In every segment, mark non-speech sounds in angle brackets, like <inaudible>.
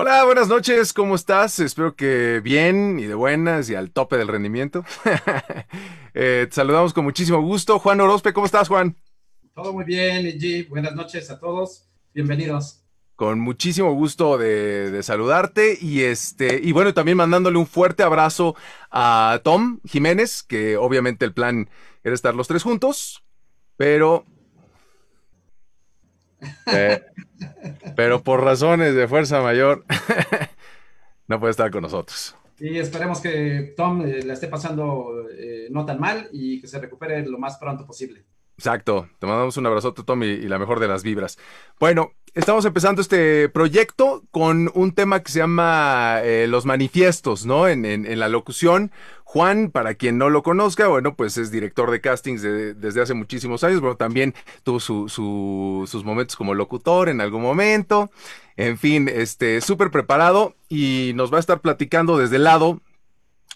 Hola, buenas noches, ¿cómo estás? Espero que bien y de buenas y al tope del rendimiento. <laughs> Eh, te saludamos con muchísimo gusto. Juan Orozpe, ¿cómo estás, Juan? Todo muy bien, G. Buenas noches a todos. Bienvenidos. Con muchísimo gusto de, de, saludarte y este y bueno también mandándole un fuerte abrazo a Tom Jiménez que obviamente el plan era estar los tres juntos pero eh, pero por razones de fuerza mayor <laughs> no puede estar con nosotros. Y esperemos que Tom eh, la esté pasando eh, no tan mal y que se recupere lo más pronto posible. Exacto. Te mandamos un abrazote, Tom, y, la mejor de las vibras. Bueno, estamos empezando este proyecto con un tema que se llama eh, los manifiestos, ¿no? En, en, en, la locución. Juan, para quien no lo conozca, bueno, pues es director de castings de, desde hace muchísimos años, pero también tuvo su, su, sus momentos como locutor en algún momento. En fin, este, súper preparado y nos va a estar platicando desde el lado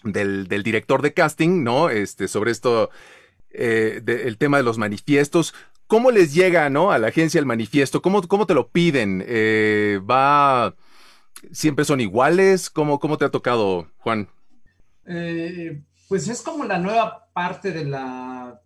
del, del director de casting, ¿no? Este, sobre esto eh, el tema de los manifiestos. ¿Cómo les llega ¿no? a la agencia el manifiesto? ¿Cómo, cómo te lo piden? Eh, ¿Va siempre son iguales? ¿Cómo, cómo te ha tocado, Juan? Eh, pues es como la nueva parte de la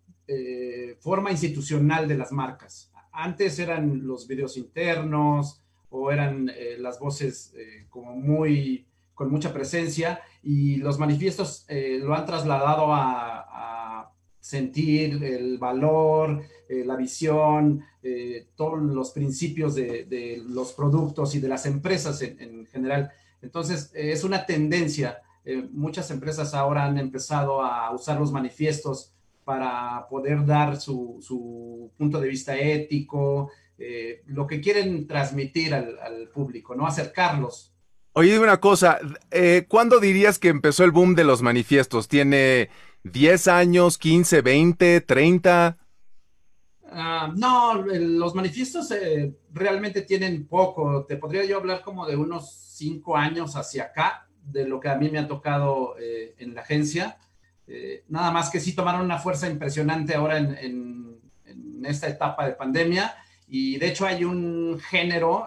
forma institucional de las marcas. Antes eran los videos internos o eran las voces como muy con mucha presencia y los manifiestos lo han trasladado a sentir el valor, eh, la visión, eh, todos los principios de, los productos y de las empresas en, en general. Entonces, eh, es una tendencia. muchas empresas ahora han empezado a usar los manifiestos para poder dar su, su punto de vista ético, lo que quieren transmitir al, al, público, ¿no? Acercarlos. Oye, dime una cosa, ¿cuándo dirías que empezó el boom de los manifiestos? ¿Tiene 10 años, 15, 20, 30? Uh, no, los manifiestos eh, realmente tienen poco. Te podría yo hablar como de unos 5 años hacia acá, de lo que a mí me ha tocado eh, en la agencia. Eh, nada más que sí tomaron una fuerza impresionante ahora en, esta etapa de pandemia. Y de hecho hay un género,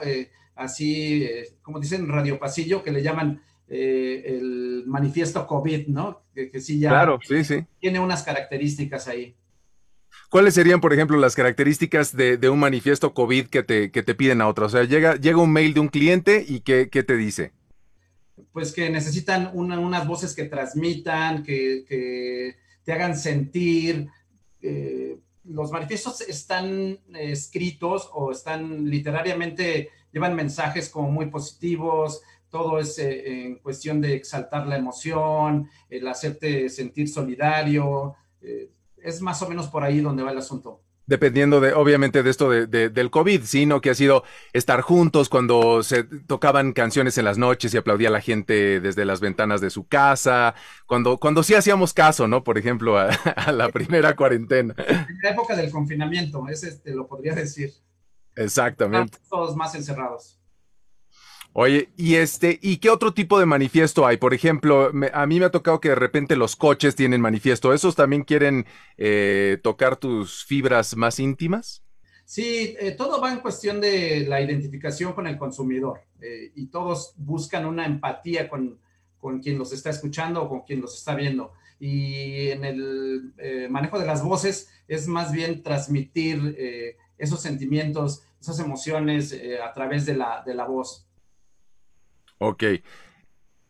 así como dicen, radio pasillo, que le llaman eh, el manifiesto COVID, ¿no? Que, que, sí ya claro, sí, sí. tiene unas características ahí. ¿Cuáles serían, por ejemplo, las características de, de un manifiesto COVID que te, que te, piden a otra? O sea, llega, llega un mail de un cliente y ¿qué, qué te dice? Pues que necesitan una, unas voces que transmitan, que, que te hagan sentir. Eh, los manifiestos están escritos o están literariamente, llevan mensajes como muy positivos, todo es eh, en cuestión de exaltar la emoción, el hacerte sentir solidario. Eh, es más o menos por ahí donde va el asunto. Dependiendo de, obviamente, de esto de, de, del COVID, sino que ha sido estar juntos cuando se tocaban canciones en las noches y aplaudía a la gente desde las ventanas de su casa, cuando, cuando sí hacíamos caso, ¿no? Por ejemplo, a, a la primera cuarentena. En la época del confinamiento, ese te lo podría decir. Exactamente. Todos más encerrados. Oye, y este, ¿y qué otro tipo de manifiesto hay? Por ejemplo, a mí me ha tocado que de repente los coches tienen manifiesto. ¿Esos también quieren eh, tocar tus fibras más íntimas? Sí, eh, todo va en cuestión de la identificación con el consumidor eh, y todos buscan una empatía con, con, quien los está escuchando o con quien los está viendo. Y en el manejo de las voces es más bien transmitir esos sentimientos, esas emociones a través de la, de la voz. Ok.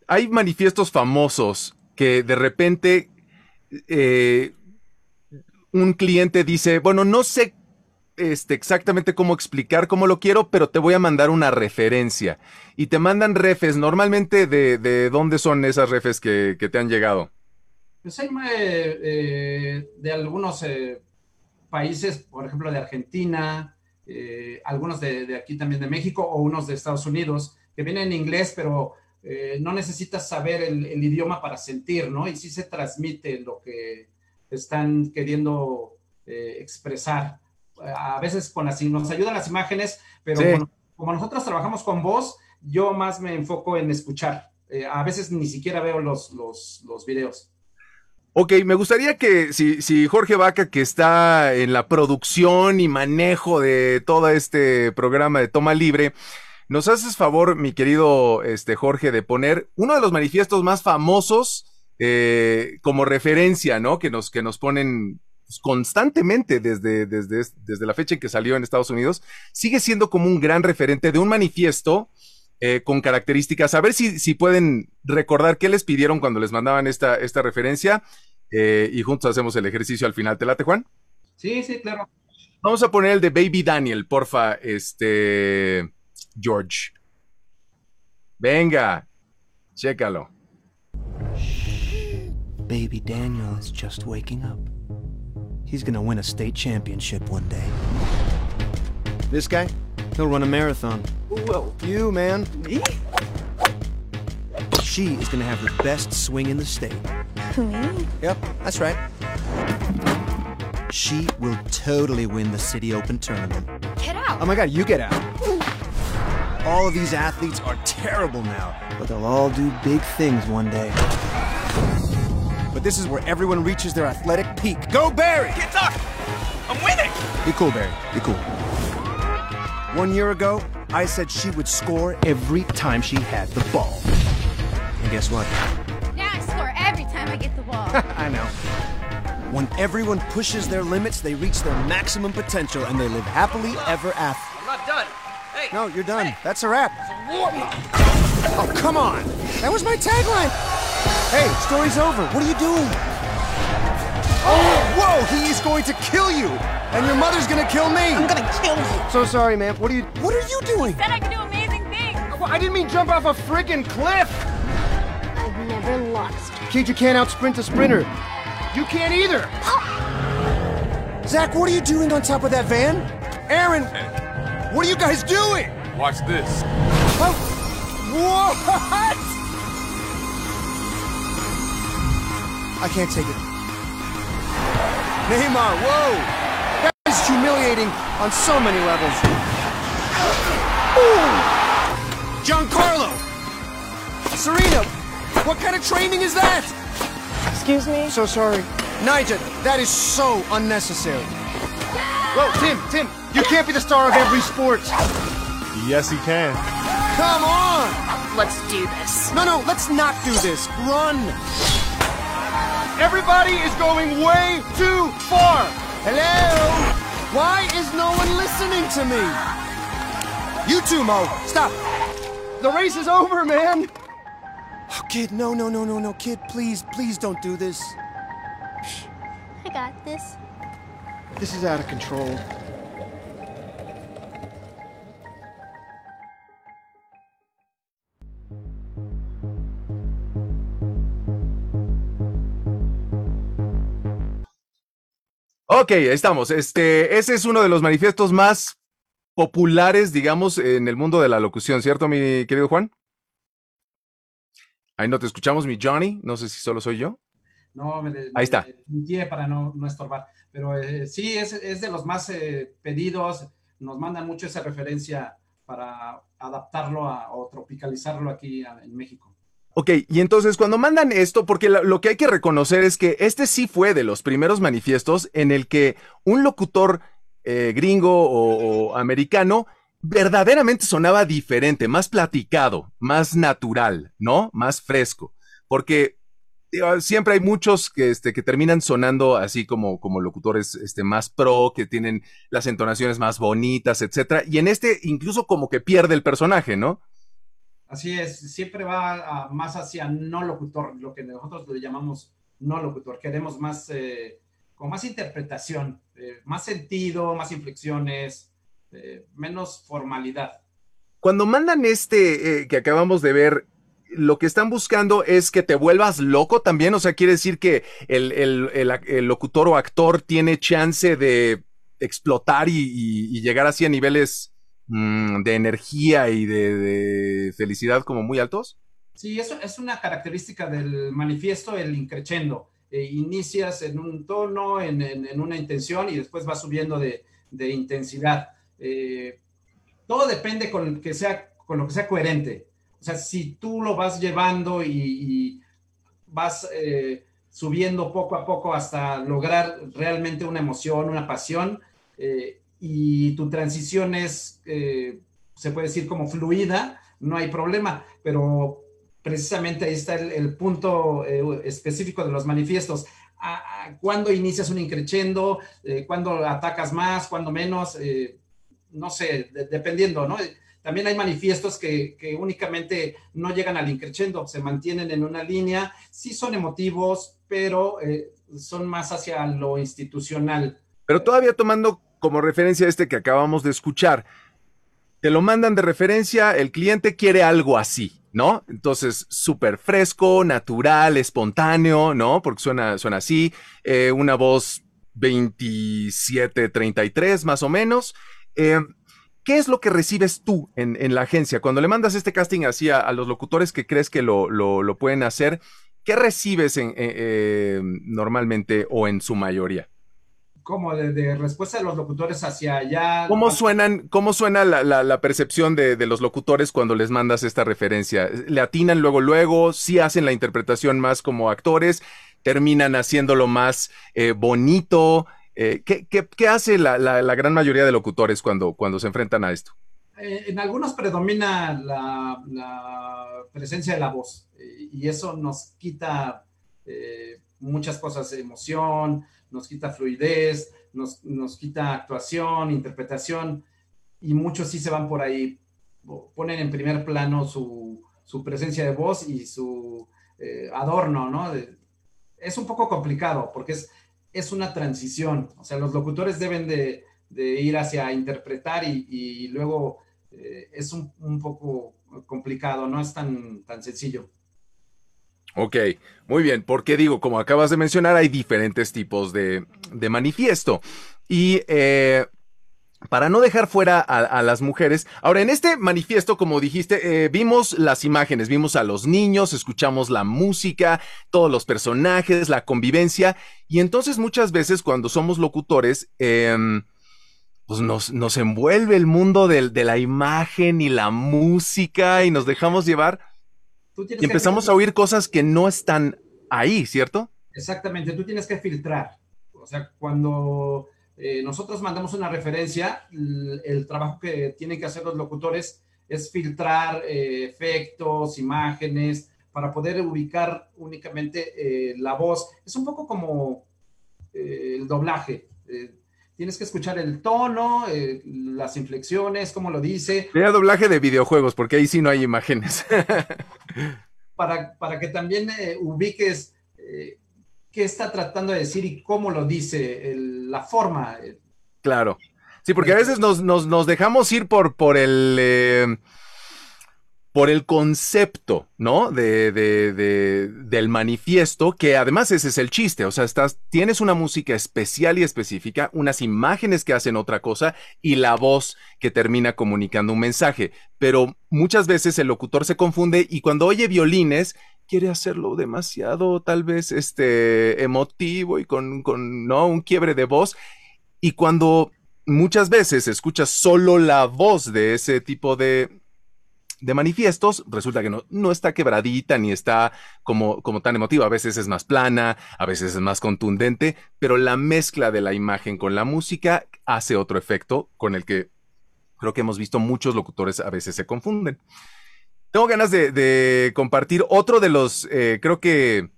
Hay manifiestos famosos que de repente eh, un cliente dice, bueno, no sé este, exactamente cómo explicar cómo lo quiero, pero te voy a mandar una referencia. Y te mandan refes, normalmente de, de dónde son esas refes que, que te han llegado. Pues hay eh, eh, de algunos eh, países, por ejemplo, de Argentina, algunos de, de, aquí también de México o unos de Estados Unidos, que vienen en inglés, pero eh, no necesitas saber el, el, idioma para sentir, ¿no? Y sí se transmite lo que están queriendo eh, expresar. A veces con las, nos ayudan las imágenes, pero sí. como, como, nosotros trabajamos con voz, yo más me enfoco en escuchar. Eh, a veces ni siquiera veo los, los, los videos. Ok, me gustaría que si, si, Jorge Vaca, que está en la producción y manejo de todo este programa de Toma Libre, nos haces favor, mi querido este, Jorge, de poner uno de los manifiestos más famosos eh, como referencia, ¿no? Que nos, que nos ponen pues, constantemente desde, desde, desde la fecha en que salió en Estados Unidos, sigue siendo como un gran referente de un manifiesto eh, con características. A ver si, si pueden recordar qué les pidieron cuando les mandaban esta, esta referencia eh, y juntos hacemos el ejercicio al final. ¿Te late, Juan? Sí, sí, claro. Vamos a poner el de Baby Daniel, porfa, este, George. Venga, chécalo. Baby Daniel is just waking up. He's gonna win a state championship one day. This guy, he'll run a marathon. Whoa. You, man. Me? She is gonna have the best swing in the state. <laughs> Me? Yep, that's right. She will totally win the City Open tournament. Get out. Oh my god, you get out. All of these athletes are terrible now, but they'll all do big things one day. But this is where everyone reaches their athletic peak. Go Barry! Get up! I'm winning! Be cool, Barry. Be cool. One year ago, I said she would score every time she had the ball. And guess what? Now I score every time I get the ball. <laughs> I know. When everyone pushes their limits, they reach their maximum potential and they live happily ever after. I'm not done. Hey! No, you're done. That's a wrap. Oh, come on. That was my tagline. Hey, story's over. What are you doing? Oh, whoa, he is going to kill you. And your mother's going to kill me. I'm gonna kill you. So sorry, man. What are you What are you doing? Said I could do amazing things. I didn't mean jump off a friggin' cliff. I've never lost. Kid, you can't outsprint a sprinter. You can't either. Oh. Zach, what are you doing on top of that van? Aaron, what are you guys doing? Watch this. Oh, what? I can't take it. Neymar, whoa! That is humiliating on so many levels. Ooh. Giancarlo! Serena, what kind of training is that? Excuse me? So sorry. Nigel, that is so unnecessary. Whoa, Tim, Tim, you can't be the star of every sport. Yes, he can. Come on! Let's do this. No, no, let's not do this. Run! Everybody is going way too far! Hello? Why is no one listening to me? You too, Mo. Stop. The race is over, man. Oh, kid, no, no, no, no, no. Kid, please, please don't do this. I got this. This is out of control. Ok, ahí estamos. Este, ese es uno de los manifiestos más populares, digamos, en el mundo de la locución, ¿cierto, mi querido Juan? Ahí no te escuchamos, mi Johnny. No sé si solo soy yo. No, me, Ahí está. me para no, no estorbar. Pero eh, sí, es, es de los más eh, pedidos. Nos mandan mucho esa referencia para adaptarlo a- o tropicalizarlo aquí a- en México. Ok, y entonces cuando mandan esto, porque lo, que hay que reconocer es que este sí fue de los primeros manifiestos en el que un locutor eh, gringo o, americano verdaderamente sonaba diferente, más platicado, más natural, ¿no? Más fresco. Porque siempre hay muchos que, este, terminan sonando así como, como locutores este, más pro, que tienen las entonaciones más bonitas, etcétera. Y en este incluso como que pierde el personaje, ¿no? Así es, siempre va más hacia no locutor, lo que nosotros le llamamos no locutor. Queremos más, eh, con más interpretación, eh, más sentido, más inflexiones, eh, menos formalidad. Cuando mandan este que acabamos de ver, lo que están buscando es que te vuelvas loco también. O sea, quiere decir que el, locutor o actor tiene chance de explotar y- y llegar así a niveles mm, de energía y de, felicidad como muy altos. Sí, eso es una característica del manifiesto, el increchendo. Eh, inicias en un tono, en, una intención y después vas subiendo de, intensidad. Eh, todo depende con, que sea, con lo que sea coherente. O sea, si tú lo vas llevando y, y vas eh, subiendo poco a poco hasta lograr realmente una emoción, una pasión, eh, y tu transición es eh, se puede decir como fluida, no hay problema, pero precisamente ahí está el, punto eh, específico de los manifiestos. ¿A, a ¿Cuándo inicias un increchendo? Eh, ¿Cuándo atacas más? ¿Cuándo menos? Eh, no sé, de- dependiendo, ¿no? También hay manifiestos que, que únicamente no llegan al increchendo, se mantienen en una línea, sí son emotivos, pero son más hacia lo institucional. Pero todavía tomando como referencia este que acabamos de escuchar, te lo mandan de referencia, el cliente quiere algo así, ¿no? Entonces, súper fresco, natural, espontáneo, ¿no? Porque suena, suena así, eh, una voz 27-33 más o menos. Eh, ¿Qué es lo que recibes tú en, la agencia? Cuando le mandas este casting así a, a los locutores que crees que lo, pueden hacer, ¿qué recibes eh, normalmente o en su mayoría? Como de, de respuesta de los locutores hacia allá. ¿Cómo suenan, cómo suena la, la- la percepción de, de los locutores cuando les mandas esta referencia? ¿Le atinan luego, luego? ¿Sí hacen la interpretación más como actores? ¿Terminan haciéndolo más eh, bonito? Eh, ¿qué, qué- qué hace la, gran mayoría de locutores cuando, cuando se enfrentan a esto? Eh, en algunos predomina la, presencia de la voz y eso nos quita muchas cosas, emoción, nos quita fluidez, nos, nos quita actuación, interpretación y muchos sí se van por ahí, ponen en primer plano su, su presencia de voz y su eh, adorno, ¿no? Es un poco complicado porque es, es una transición, o sea, los locutores deben de, ir hacia interpretar y, y luego eh, es un, un poco complicado, no es tan, tan sencillo. Ok, muy bien, porque digo, como acabas de mencionar, hay diferentes tipos de, de manifiesto. Y eh, para no dejar fuera a, a las mujeres, ahora en este manifiesto, como dijiste, eh, vimos las imágenes, vimos a los niños, escuchamos la música, todos los personajes, la convivencia, y entonces muchas veces cuando somos locutores, em, pues nos, nos envuelve el mundo de la imagen y la música y nos dejamos llevar Tú tienes y que- empezamos a oír cosas que no están ahí, ¿cierto? Exactamente, tú tienes que filtrar. O sea, cuando eh, nosotros mandamos una referencia, el, el trabajo que tienen que hacer los locutores es filtrar eh, efectos, imágenes, para poder ubicar únicamente eh, la voz. Es un poco como el doblaje. Tienes que escuchar el tono, las inflexiones, cómo lo dice, Sería doblaje de videojuegos, porque ahí sí no hay imágenes. <laughs> para, para que también eh, ubiques eh, qué está tratando de decir y cómo lo dice, el- la forma. eh, claro. Sí, porque a veces nos, nos, nos dejamos ir por, por el. eh, por el concepto, ¿no? De, de- de- del manifiesto, que además ese es el chiste. O sea, estás, tienes una música especial y específica, unas imágenes que hacen otra cosa y la voz que termina comunicando un mensaje. Pero muchas veces el locutor se confunde y cuando oye violines, quiere hacerlo demasiado, tal vez, este, emotivo y con, con, ¿no? Un quiebre de voz. Y cuando muchas veces escuchas solo la voz de ese tipo de, de manifiestos, resulta que no, no está quebradita ni está como, como tan emotiva. A veces es más plana, a veces es más contundente, pero la mezcla de la imagen con la música hace otro efecto con el que creo que hemos visto muchos locutores a veces se confunden. Tengo ganas de, compartir otro de los, eh, creo que,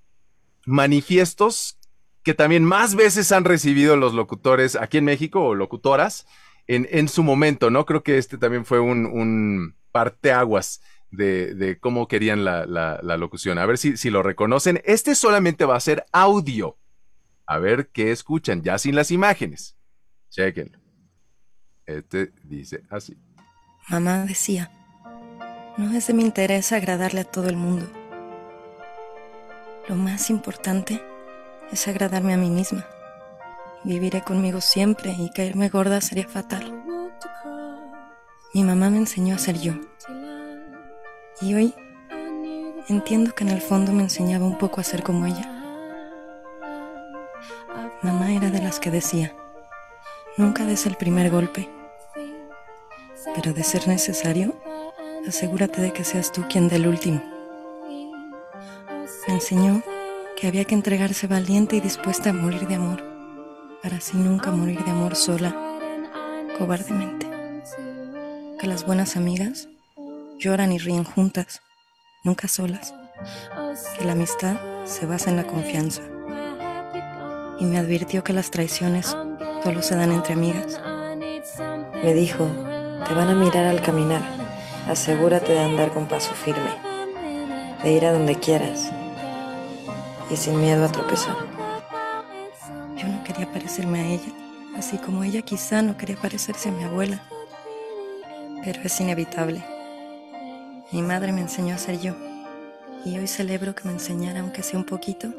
manifiestos que también más veces han recibido los locutores aquí en México o locutoras en, en su momento, ¿no? Creo que este también fue un, parteaguas de, de cómo querían la, la- la locución. A ver si, si lo reconocen. Este solamente va a ser audio. A ver qué escuchan, ya sin las imágenes. Chequenlo. Este dice así. Mamá decía, no es de mi interés agradarle a todo el mundo. Lo más importante es agradarme a mí misma. Viviré conmigo siempre y caerme gorda sería fatal. Mi mamá me enseñó a ser yo. Y hoy entiendo que en el fondo me enseñaba un poco a ser como ella. Mamá era de las que decía, nunca des el primer golpe, pero de ser necesario, asegúrate de que seas tú quien dé el último. Me enseñó que había que entregarse valiente y dispuesta a morir de amor, para así nunca morir de amor sola, cobardemente. que las buenas amigas lloran y ríen juntas, nunca solas, que la amistad se basa en la confianza. Y me advirtió que las traiciones solo se dan entre amigas. Me dijo, te van a mirar al caminar, asegúrate de andar con paso firme, de ir a donde quieras y sin miedo a tropezar. Parecerme a ella, así como ella quizá no quería parecerse a mi abuela. Pero es inevitable. Mi madre me enseñó a ser yo, y hoy celebro que me enseñara, aunque sea un poquito,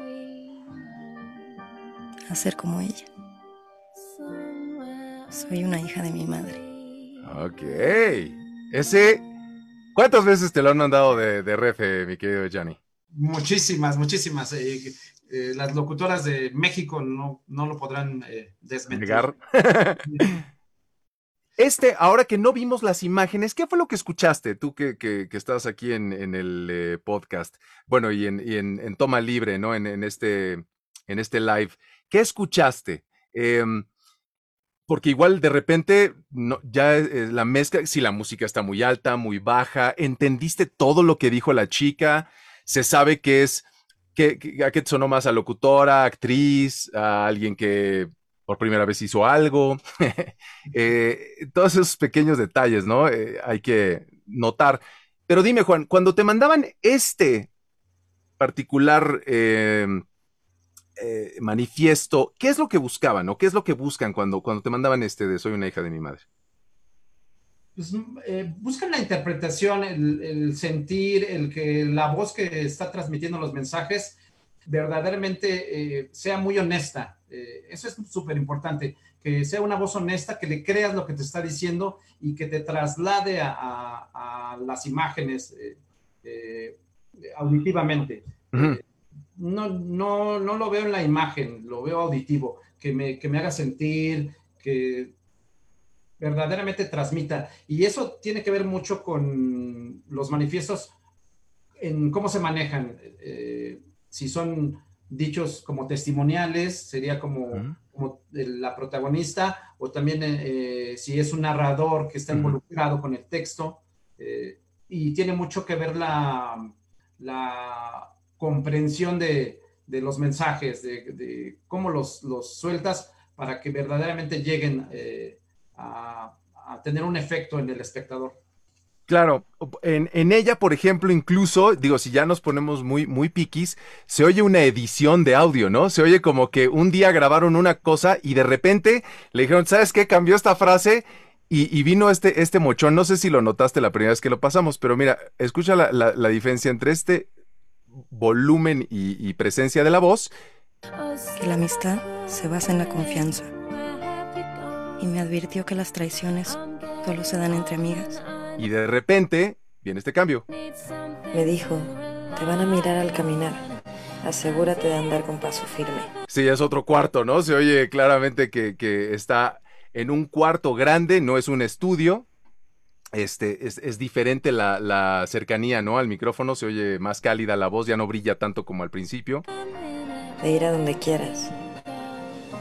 a ser como ella. Soy una hija de mi madre. Ok. Ese. ¿Cuántas veces te lo han mandado de, de refe, mi querido Gianni? Muchísimas, muchísimas. Eh, eh, las locutoras de México no, no lo podrán eh, desmentir. <laughs> Este, ahora que no vimos las imágenes, ¿qué fue lo que escuchaste tú que, que, que estás aquí en, en el eh, podcast? Bueno, y en, y en, en toma libre, ¿no? En, en, este, en este live. ¿Qué escuchaste? Em, porque igual de repente no, ya eh, la mezcla, si la música está muy alta, muy baja, ¿entendiste todo lo que dijo la chica? Se sabe que es, que, que- a qué te sonó más a locutora, actriz, a alguien que por primera vez hizo algo. <laughs> Eh, todos esos pequeños detalles, ¿no? Eh, hay que notar. Pero dime, Juan, cuando te mandaban este particular eh, manifiesto, ¿qué es lo que buscaban o qué es lo que buscan cuando, cuando te mandaban este de Soy una hija de mi madre? Pues, eh, buscan la interpretación, el, el sentir, el que la voz que está transmitiendo los mensajes verdaderamente eh, sea muy honesta. Eh, eso es súper importante, que sea una voz honesta, que le creas lo que te está diciendo y que te traslade a, a- a las imágenes eh, auditivamente. No, no, no lo veo en la imagen, lo veo auditivo, que me, que me haga sentir, que verdaderamente transmita. Y eso tiene que ver mucho con los manifiestos en cómo se manejan. Eh, si son dichos como testimoniales, sería como, la protagonista, o también eh, eh, si es un narrador que está involucrado con el texto. eh, y tiene mucho que ver la, la comprensión de, de los mensajes, de, de cómo los, los sueltas para que verdaderamente lleguen eh, a, a tener un efecto en el espectador. Claro, en, en ella, por ejemplo, incluso, digo, si ya nos ponemos muy, muy piquis, se oye una edición de audio, ¿no? Se oye como que un día grabaron una cosa y de repente le dijeron, ¿sabes qué? Cambió esta frase y, y vino este, este mochón. No sé si lo notaste la primera vez que lo pasamos, pero mira, escucha la, la- la diferencia entre este volumen y, y presencia de la voz. Que la amistad se basa en la confianza. Y me advirtió que las traiciones solo se dan entre amigas. Y de repente viene este cambio. Me dijo, te van a mirar al caminar, asegúrate de andar con paso firme. Sí, es otro cuarto, ¿no? Se oye claramente que, que está en un cuarto grande, no es un estudio. Este, es, es diferente la, la cercanía, ¿no? Al micrófono se oye más cálida la voz, ya no brilla tanto como al principio. De ir a donde quieras.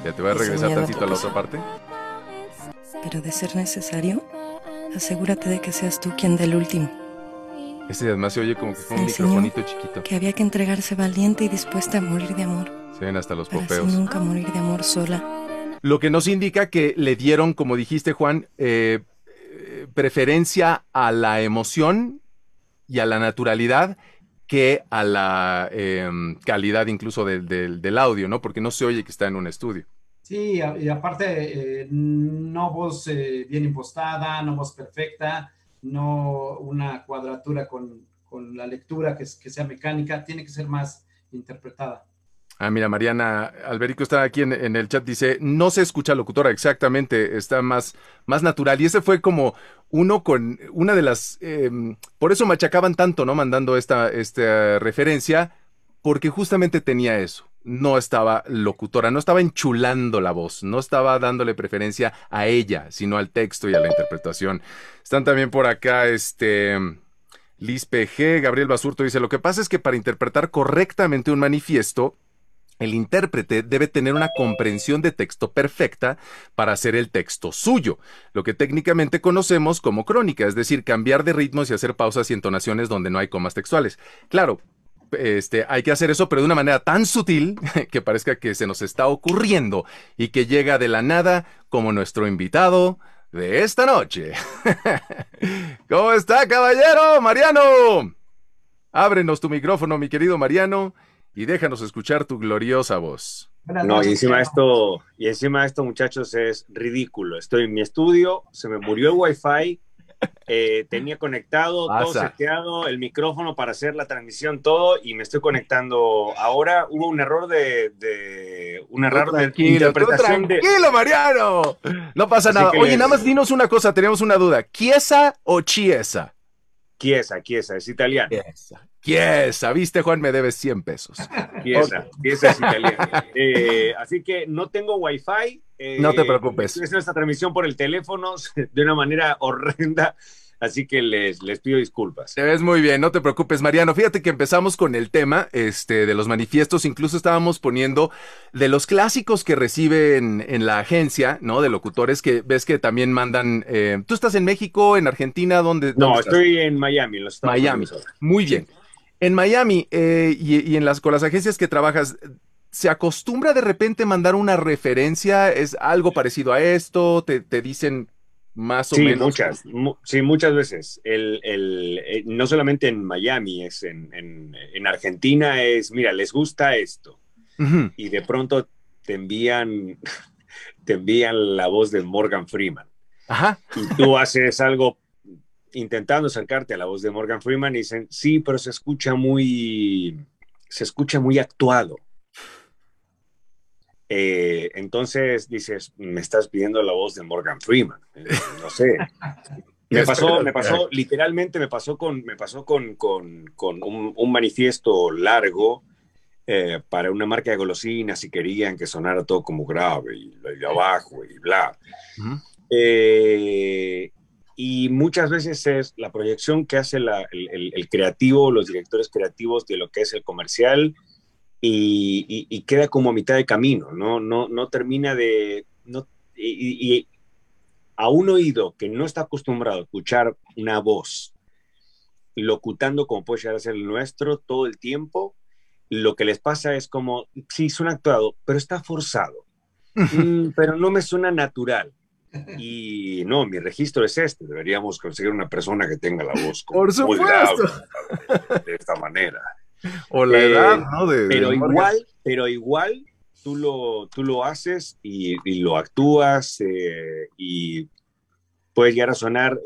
Ya te voy a regresar tantito a la otra parte. Pero de ser necesario, asegúrate de que seas tú quien dé el último. Este además se oye como que fue un microfonito chiquito. Que había que entregarse valiente y dispuesta a morir de amor. Se ven hasta los Para así popeos. nunca morir de amor sola. Lo que nos indica que le dieron, como dijiste, Juan, eh, eh, preferencia a la emoción y a la naturalidad que a la eh, calidad incluso del, del- del audio, ¿no? Porque no se oye que está en un estudio. Sí, y aparte, eh, no voz eh, bien impostada, no voz perfecta, no una cuadratura con, con la lectura que, que sea mecánica, tiene que ser más interpretada. Ah, mira, Mariana Alberico está aquí en, en el chat, dice, no se escucha locutora, exactamente, está más, más natural. Y ese fue como uno con una de las, eh, por eso machacaban tanto, ¿no? Mandando esta, esta referencia, porque justamente tenía eso. No estaba locutora, no estaba enchulando la voz, no estaba dándole preferencia a ella, sino al texto y a la interpretación. Están también por acá, este, Liz PG, Gabriel Basurto dice, lo que pasa es que para interpretar correctamente un manifiesto, el intérprete debe tener una comprensión de texto perfecta para hacer el texto suyo, lo que técnicamente conocemos como crónica, es decir, cambiar de ritmos y hacer pausas y entonaciones donde no hay comas textuales. Claro, este, hay que hacer eso, pero de una manera tan sutil <laughs> que parezca que se nos está ocurriendo y que llega de la nada como nuestro invitado de esta noche. <laughs> ¿Cómo está, caballero? Mariano. Ábrenos tu micrófono, mi querido Mariano, y déjanos escuchar tu gloriosa voz. No, y encima esto, y encima esto, muchachos, es ridículo. Estoy en mi estudio, se me murió el wifi, eh, tenía conectado, todo seteado, el micrófono para hacer la transmisión, todo, y me estoy conectando. Ahora hubo un error de, de un error de Tranquilo, interpretación de. tranquilo, Mariano. No pasa Así nada. Oye, les- nada más dinos una cosa, tenemos una duda. ¿Chiesa o Chiesa? Chiesa, Chiesa, es italiano. Chiesa. Chiesa, viste, Juan, me debes 100 pesos. Chiesa, Chiesa es italiano. Eh, así que no tengo wifi. eh, No te preocupes. Haciendo esta transmisión por el teléfono <laughs> de una manera horrenda, así que les, les pido disculpas. Te ves muy bien, no te preocupes, Mariano. Fíjate que empezamos con el tema este, de los manifiestos. Incluso estábamos poniendo de los clásicos que reciben en la agencia, ¿no? De locutores que ves que también mandan. eh, ¿Tú estás en México, en Argentina? ¿Dónde? No, dónde estoy en Miami, en los Estados Miami. Unidos. Muy bien. En Miami eh, y, y en las, con las agencias que trabajas, ¿se acostumbra de repente mandar una referencia? ¿Es algo parecido a esto? ¿Te, te dicen más o Sí, menos? muchas, mu- sí, muchas veces. El, el, eh, no solamente en Miami, es en, en, en Argentina, es, mira, les gusta esto. Y de pronto te envían, <laughs> te envían la voz de Morgan Freeman. Ajá. y tú haces algo intentando acercarte a la voz de Morgan Freeman y dicen, sí, pero se escucha muy, se escucha muy actuado. Eh, entonces dices, me estás pidiendo la voz de Morgan Freeman. Eh, no sé. <laughs> Me pasó, me pasó, literalmente me pasó con, me pasó con, con, con un, un manifiesto largo eh, para una marca de golosinas y querían que sonara todo como grave y, y abajo y bla. Ujú. Eh, y muchas veces es la proyección que hace la- el, el- el creativo, los directores creativos de lo que es el comercial y, y- y queda como a mitad de camino, no, no, no termina de... No, y, y- y a un oído que no está acostumbrado a escuchar una voz locutando como puede llegar a ser el nuestro todo el tiempo, lo que les pasa es como, sí, suena actuado, pero está forzado. <laughs> Mm, pero no me suena natural. Y no, mi registro es este. Deberíamos conseguir una persona que tenga la voz como Por muy supuesto. grave, de esta manera. O la Eh, edad, ¿no? De- pero igual, pero igual tú lo, tú lo haces y, y lo actúas eh, y puede llegar a sonar.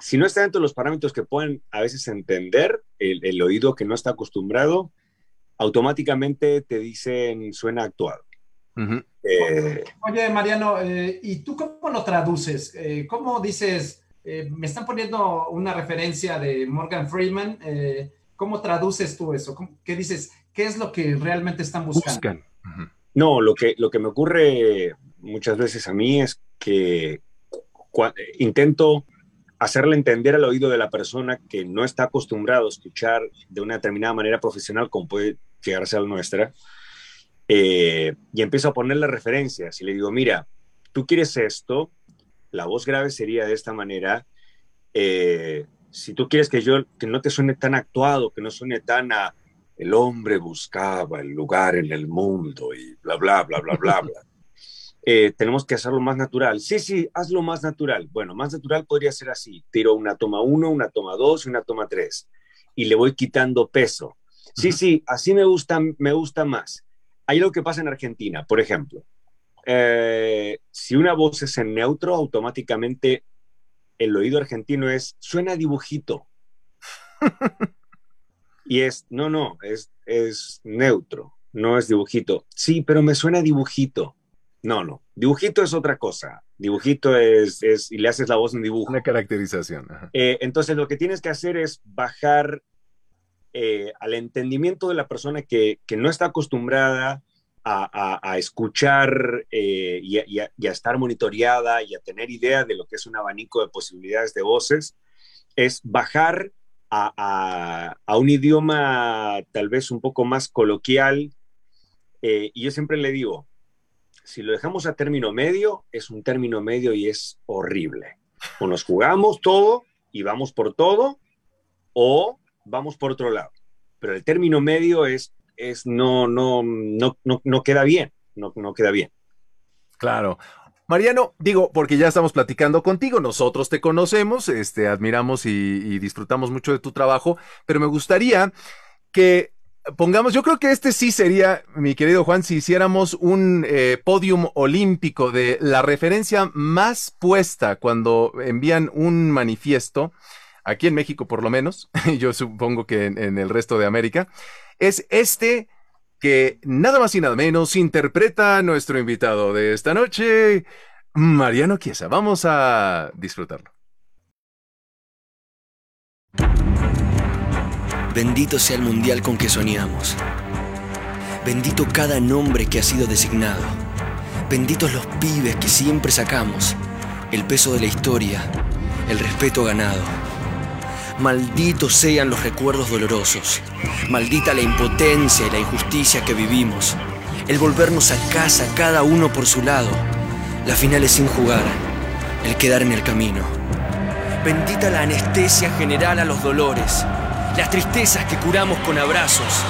Si no está dentro de los parámetros que pueden a veces entender, el, el oído que no está acostumbrado, automáticamente te dicen suena actuado. Eh, Oye, Mariano, eh, ¿y tú cómo lo traduces? Eh, ¿Cómo dices, eh, me están poniendo una referencia de Morgan Freeman? eh, ¿Cómo traduces tú eso? ¿Cómo- ¿Qué dices? ¿Qué es lo que realmente están buscando? Buscan. No, lo que, lo que me ocurre muchas veces a mí es que intento hacerle entender al oído de la persona que no está acostumbrado a escuchar de una determinada manera profesional, como puede llegar a ser la nuestra, eh, y empiezo a ponerle referencias y le digo, mira, tú quieres esto, la voz grave sería de esta manera, eh, si tú quieres que yo, que no te suene tan actuado, que no suene tan a, el hombre buscaba el lugar en el mundo y bla, bla, bla, bla, bla, bla. <laughs> Eh, tenemos que hacerlo más natural. Sí, sí, hazlo más natural. Bueno, más natural podría ser así. Tiro una toma 1, una toma 2 y una toma 3. Y le voy quitando peso. Sí, sí, así me gusta, me gusta más. Hay algo que pasa en Argentina, por ejemplo. Eh, si una voz es en neutro, automáticamente el oído argentino es, suena dibujito. <laughs> Y es, no, no, es, es neutro, no es dibujito. Sí, pero me suena dibujito. No, no, dibujito es otra cosa. Dibujito es, es y le haces la voz en dibujo. Una caracterización. Eh, entonces lo que tienes que hacer es bajar eh, al entendimiento de la persona que, no está acostumbrada a, escuchar eh, y, a, estar monitoreada y a tener idea de lo que es un abanico de posibilidades de voces, es bajar a un idioma tal vez un poco más coloquial, Eh, y yo siempre le digo, si lo dejamos a término medio, es un término medio y es horrible. O nos jugamos todo y vamos por todo, o vamos por otro lado. Pero el término medio es, es no, no, no, no, no queda bien, no, no queda bien. Claro. Mariano, digo, porque ya estamos platicando contigo, nosotros te conocemos, este, admiramos y, disfrutamos mucho de tu trabajo, pero me gustaría que pongamos, yo creo que este sí sería, mi querido Juan, si hiciéramos un eh, podium olímpico de la referencia más puesta cuando envían un manifiesto, aquí en México por lo menos, <laughs> yo supongo que en, el resto de América, es este que nada más y nada menos interpreta nuestro invitado de esta noche, Mariano Chiesa. Vamos a disfrutarlo. Bendito sea el mundial con que soñamos. Bendito cada nombre que ha sido designado. Benditos los pibes que siempre sacamos. El peso de la historia, el respeto ganado. Malditos sean los recuerdos dolorosos. Maldita la impotencia y la injusticia que vivimos. El volvernos a casa cada uno por su lado. Las finales sin jugar. El quedar en el camino. Bendita la anestesia general a los dolores. Las tristezas que curamos con abrazos.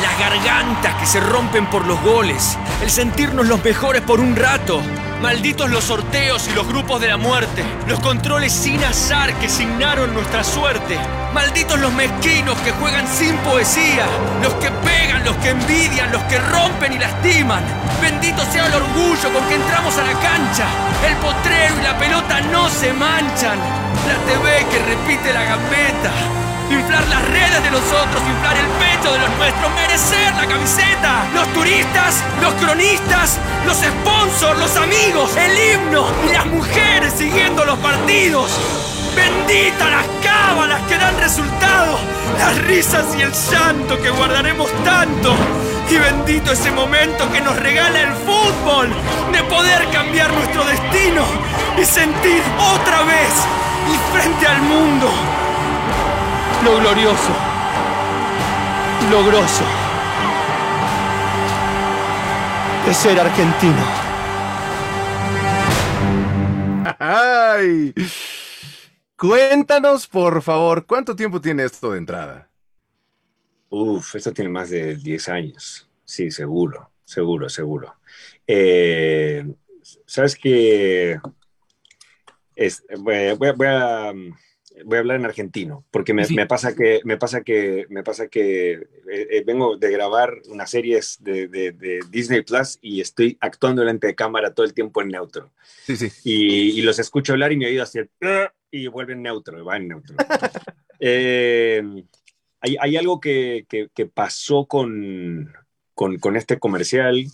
Las gargantas que se rompen por los goles. El sentirnos los mejores por un rato. Malditos los sorteos y los grupos de la muerte. Los controles sin azar que signaron nuestra suerte. Malditos los mezquinos que juegan sin poesía. Los que pegan, los que envidian, los que rompen y lastiman. Bendito sea el orgullo con que entramos a la cancha. El potrero y la pelota no se manchan. La TV que repite la gambeta. Inflar las redes de los otros, inflar el pecho de los nuestros, merecer la camiseta. Los turistas, los cronistas, los sponsors, los amigos, el himno y las mujeres siguiendo los partidos. Bendita las cábalas que dan resultado, las risas y el llanto que guardaremos tanto. Y bendito ese momento que nos regala el fútbol de poder cambiar nuestro destino y sentir otra vez y frente al mundo lo glorioso, lo grosso de ser argentino. ¡Ay! Cuéntanos, por favor, ¿cuánto tiempo tiene esto de entrada? Uf, esto tiene más de 10 años. Sí, seguro, seguro, seguro. Eh, Sabes que es, voy, voy, voy a voy a hablar en argentino, porque me, sí. me, pasa que me pasa que me pasa que eh, eh, vengo de grabar unas series de, de, de, Disney Plus y estoy actuando delante de cámara todo el tiempo en neutro. Sí, sí. Y, y los escucho hablar y mi oído hace y vuelve en neutro, va en neutro. eh, hay, hay, algo que, que, que pasó con, con, con este comercial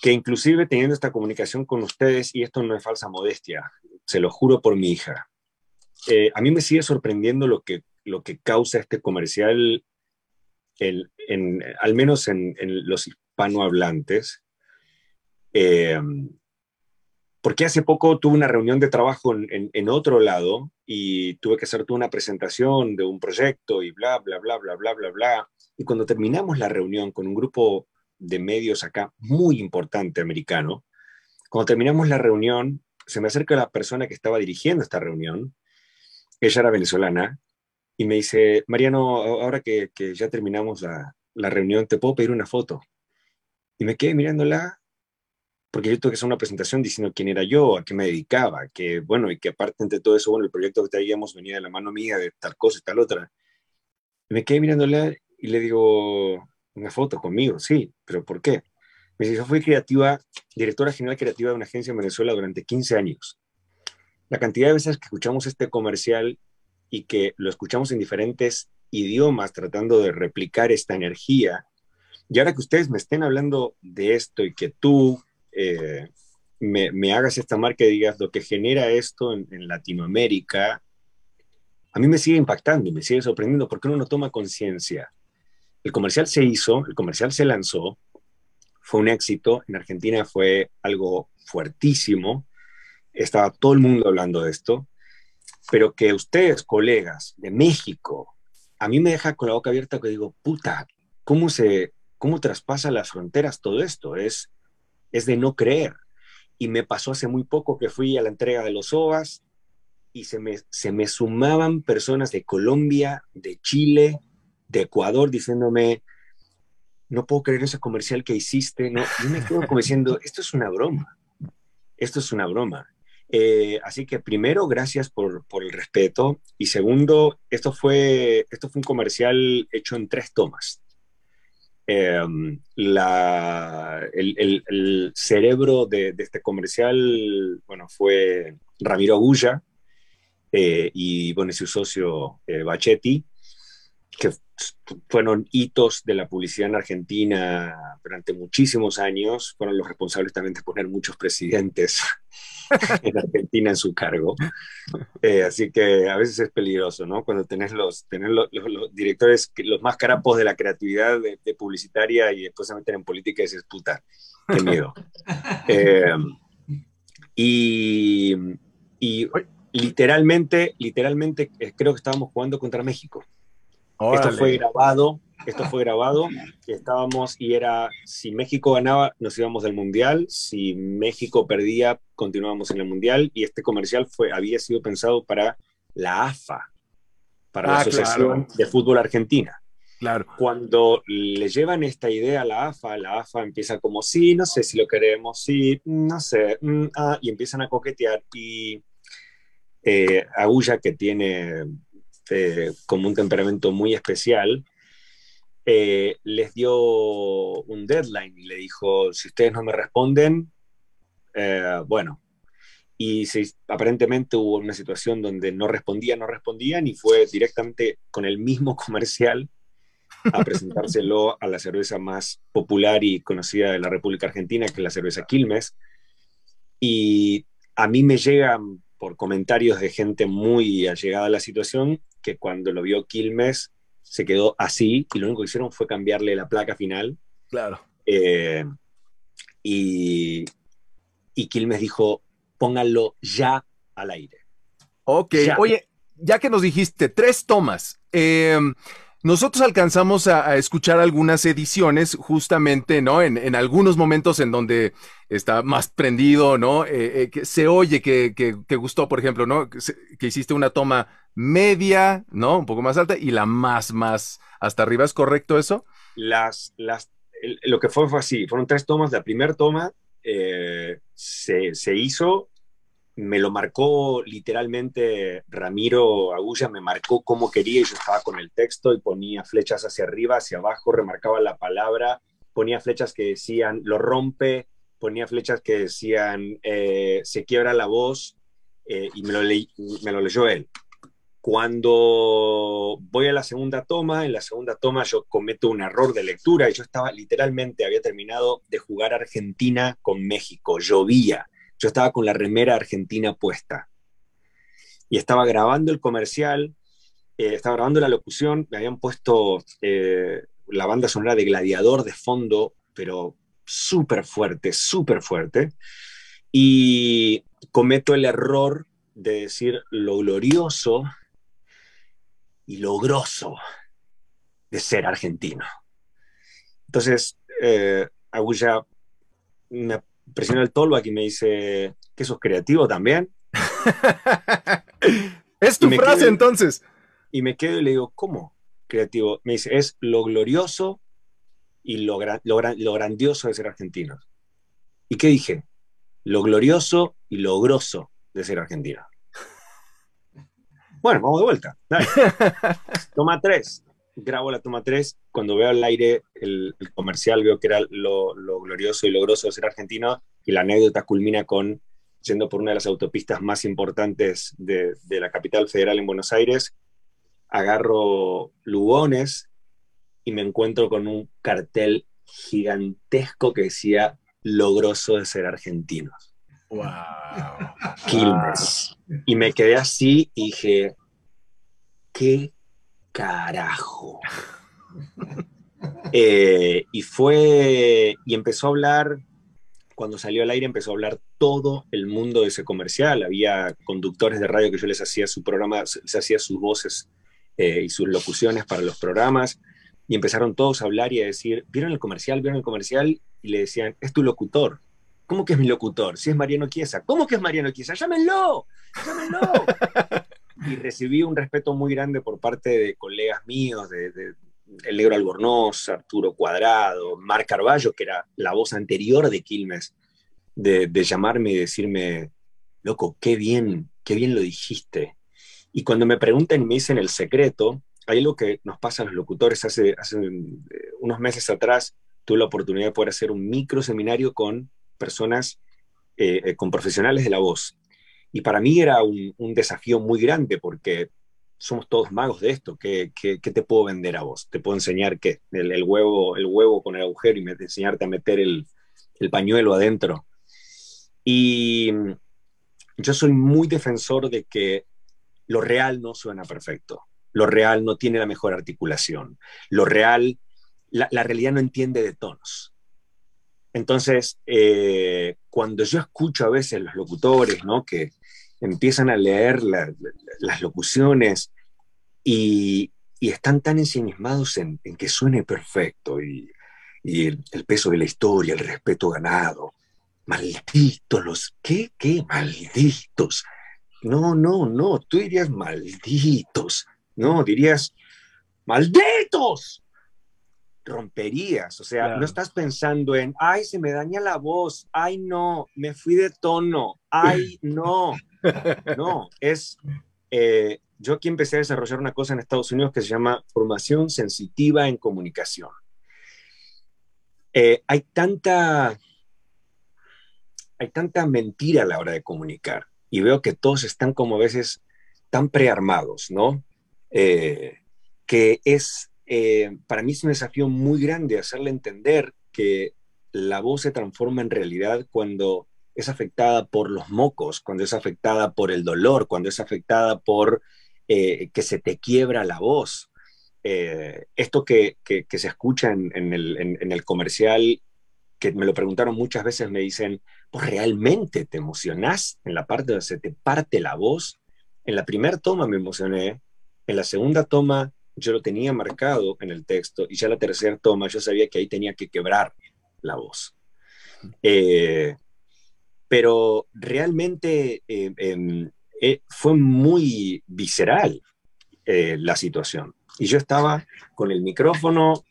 que inclusive teniendo esta comunicación con ustedes, y esto no es falsa modestia, se lo juro por mi hija, eh, a mí me sigue sorprendiendo lo que, lo que causa este comercial, el, al menos en, en los hispanohablantes, eh, porque hace poco tuve una reunión de trabajo en, en, otro lado y tuve que hacer toda una presentación de un proyecto y bla, bla, bla, bla, bla, bla, bla. Y cuando terminamos la reunión con un grupo de medios acá muy importante americano, cuando terminamos la reunión, se me acerca la persona que estaba dirigiendo esta reunión ella era venezolana, y me dice, Mariano, ahora que, que ya terminamos la, la, reunión, ¿te puedo pedir una foto? Y me quedé mirándola, porque yo tuve que hacer una presentación diciendo quién era yo, a qué me dedicaba, que bueno, y que aparte de todo eso, bueno, el proyecto que traíamos venía de la mano mía, de tal cosa y tal otra. Y me quedé mirándola y le digo, una foto conmigo, sí, pero ¿por qué? Me dice, yo fui creativa, directora general creativa de una agencia en Venezuela durante 15 años la cantidad de veces que escuchamos este comercial y que lo escuchamos en diferentes idiomas tratando de replicar esta energía, y ahora que ustedes me estén hablando de esto y que tú eh, me, hagas esta marca y digas lo que genera esto en, Latinoamérica, a mí me sigue impactando me sigue sorprendiendo porque uno no toma conciencia. El comercial se hizo, el comercial se lanzó, fue un éxito, en Argentina fue algo fuertísimo, estaba todo el mundo hablando de esto, pero que ustedes, colegas de México, a mí me deja con la boca abierta que digo, puta, ¿cómo se, ¿cómo traspasa las fronteras todo esto? Es, es de no creer. Y me pasó hace muy poco que fui a la entrega de los OVAS y se me, se me sumaban personas de Colombia, de Chile, de Ecuador, diciéndome, no puedo creer ese comercial que hiciste. No, y me quedo como diciendo, esto es una broma. Esto es una broma. Eh, así que primero, gracias por, por, el respeto. Y segundo, esto fue, esto fue un comercial hecho en tres tomas. Eh, la, el, cerebro de, este comercial, bueno, fue Ramiro Agulla eh, y, bueno, su socio eh, Bachetti, que fueron hitos de la publicidad en Argentina durante muchísimos años, fueron los responsables también de poner muchos presidentes <laughs> en Argentina en su cargo. Eh, así que a veces es peligroso, ¿no? Cuando tenés los, tenés los, los, los directores, los más carapos de la creatividad de, de, publicitaria y después se meten en política y dices, puta, qué miedo. <laughs> eh, y, y literalmente, literalmente eh, creo que estábamos jugando contra México. Órale. Esto fue grabado, esto fue grabado, estábamos y era, si México ganaba, nos íbamos del Mundial, si México perdía, continuábamos en el Mundial, y este comercial fue, había sido pensado para la AFA, para ah, la Asociación claro. de Fútbol Argentina. Claro. Cuando le llevan esta idea a la AFA, la AFA empieza como, sí, no sé si lo queremos, sí, no sé, mm, ah, y empiezan a coquetear, y eh, Agulla, que tiene eh, como un temperamento muy especial, eh, les dio un deadline y le dijo, si ustedes no me responden, eh, bueno, y se, aparentemente hubo una situación donde no respondían, no respondían y fue directamente con el mismo <laughs> comercial a presentárselo a la cerveza más popular y conocida de la República Argentina, que es la cerveza Quilmes. Y a mí me llegan por comentarios de gente muy allegada a la situación que cuando lo vio Quilmes se quedó así y lo único que hicieron fue cambiarle la placa final. Claro. Eh, y, y Quilmes dijo, pónganlo ya al aire. Ok, ya. oye, ya que nos dijiste tres tomas, eh, nosotros alcanzamos a, a, escuchar algunas ediciones justamente, ¿no? En, en, algunos momentos en donde está más prendido, ¿no? Eh, eh, que se oye que, que, que, gustó, por ejemplo, ¿no? Que, que, hiciste una toma media, ¿no? Un poco más alta y la más, más hasta arriba, ¿es correcto eso? Las, las, lo que fue fue así, fueron tres tomas. La primera toma eh, se, se hizo me lo marcó literalmente Ramiro Agulla, me marcó como quería y yo estaba con el texto y ponía flechas hacia arriba, hacia abajo, remarcaba la palabra, ponía flechas que decían lo rompe, ponía flechas que decían eh, se quiebra la voz eh, y me lo, me lo leyó él. Cuando voy a la segunda toma, en la segunda toma yo cometo un error de lectura y yo estaba literalmente, había terminado de jugar Argentina con México, llovía. Yo estaba con la remera argentina puesta. Y estaba grabando el comercial, eh, estaba grabando la locución, me habían puesto eh, la banda sonora de Gladiador de fondo, pero súper fuerte, súper fuerte, y cometo el error de decir lo glorioso y lo grosso de ser argentino. Entonces, eh, Agulla me presiona el tolva y me dice que sos creativo también. <laughs> es tu frase quedo, entonces. Y me quedo y le digo, ¿cómo creativo? Me dice, es lo glorioso y lo, lo, lo grandioso de ser argentino. ¿Y qué dije? Lo glorioso y lo grosso de ser argentino. Bueno, vamos de vuelta. Dale. <laughs> Toma tres grabo la toma 3, cuando veo al aire el, el, comercial, veo que era lo, lo, glorioso y logroso de ser argentino, y la anécdota culmina con yendo por una de las autopistas más importantes de, de la capital federal en Buenos Aires, agarro Lugones y me encuentro con un cartel gigantesco que decía logroso de ser argentinos. Wow. Quilmes. Wow. Y me quedé así y dije, qué carajo. <laughs> eh, y fue, y empezó a hablar, cuando salió al aire empezó a hablar todo el mundo de ese comercial. Había conductores de radio que yo les hacía su programa, les hacía sus voces eh, y sus locuciones para los programas. y empezaron todos a hablar y a decir, ¿vieron el comercial? ¿Vieron el comercial? Y le decían, es tu locutor. ¿Cómo que es mi locutor? Si es Mariano Chiesa. ¿Cómo que es Mariano Chiesa? ¡Llámenlo! ¡Llámenlo! y recibí un respeto muy grande por parte de colegas míos, de, de Albornoz, Arturo Cuadrado, Marc Carballo, que era la voz anterior de Quilmes, de, de llamarme y decirme, loco, qué bien, qué bien lo dijiste. Y cuando me preguntan y me dicen el secreto, hay algo que nos pasa a los locutores. Hace, hace eh, unos meses atrás tuve la oportunidad de poder hacer un micro seminario con personas, eh, eh, con profesionales de la voz. Y para mí era un, desafío muy grande porque somos todos magos de esto. ¿Qué, qué, te puedo vender a vos? ¿Te puedo enseñar qué? El, huevo, el huevo con el agujero y enseñarte a meter el, el pañuelo adentro. Y yo soy muy defensor de que lo real no suena perfecto. Lo real no tiene la mejor articulación. Lo real, la realidad no entiende de tonos. Entonces, eh, cuando yo escucho a veces los locutores, ¿no? Que empiezan a leer la, la, las locuciones y, están tan ensimismados en, que suene perfecto y, y el, el, peso de la historia, el respeto ganado. Malditos los, ¿qué? ¿Qué? Malditos. No, no, no, tú dirías malditos. No, dirías malditos romperías, o sea, claro. no estás pensando en, ay, se me daña la voz, ay, no, me fui de tono, ay, no, <laughs> no, es, eh, yo aquí empecé a desarrollar una cosa en Estados Unidos que se llama formación sensitiva en comunicación. Eh, hay tanta, hay tanta mentira a la hora de comunicar y veo que todos están como a veces tan prearmados, ¿no? Eh, que es eh, para mí es un desafío muy grande hacerle entender que la voz se transforma en realidad cuando es afectada por los mocos, cuando es afectada por el dolor, cuando es afectada por eh, que se te quiebra la voz. Eh, esto que, se escucha en, el, comercial, que me lo preguntaron muchas veces, me dicen, ¿pues realmente te emocionás en la parte donde se te parte la voz? En la primera toma me emocioné, en la segunda toma yo lo tenía marcado en el texto y ya la tercera toma yo sabía que ahí tenía que quebrar la voz. Eh, pero realmente eh, eh, fue muy visceral la situación. Y yo estaba con el micrófono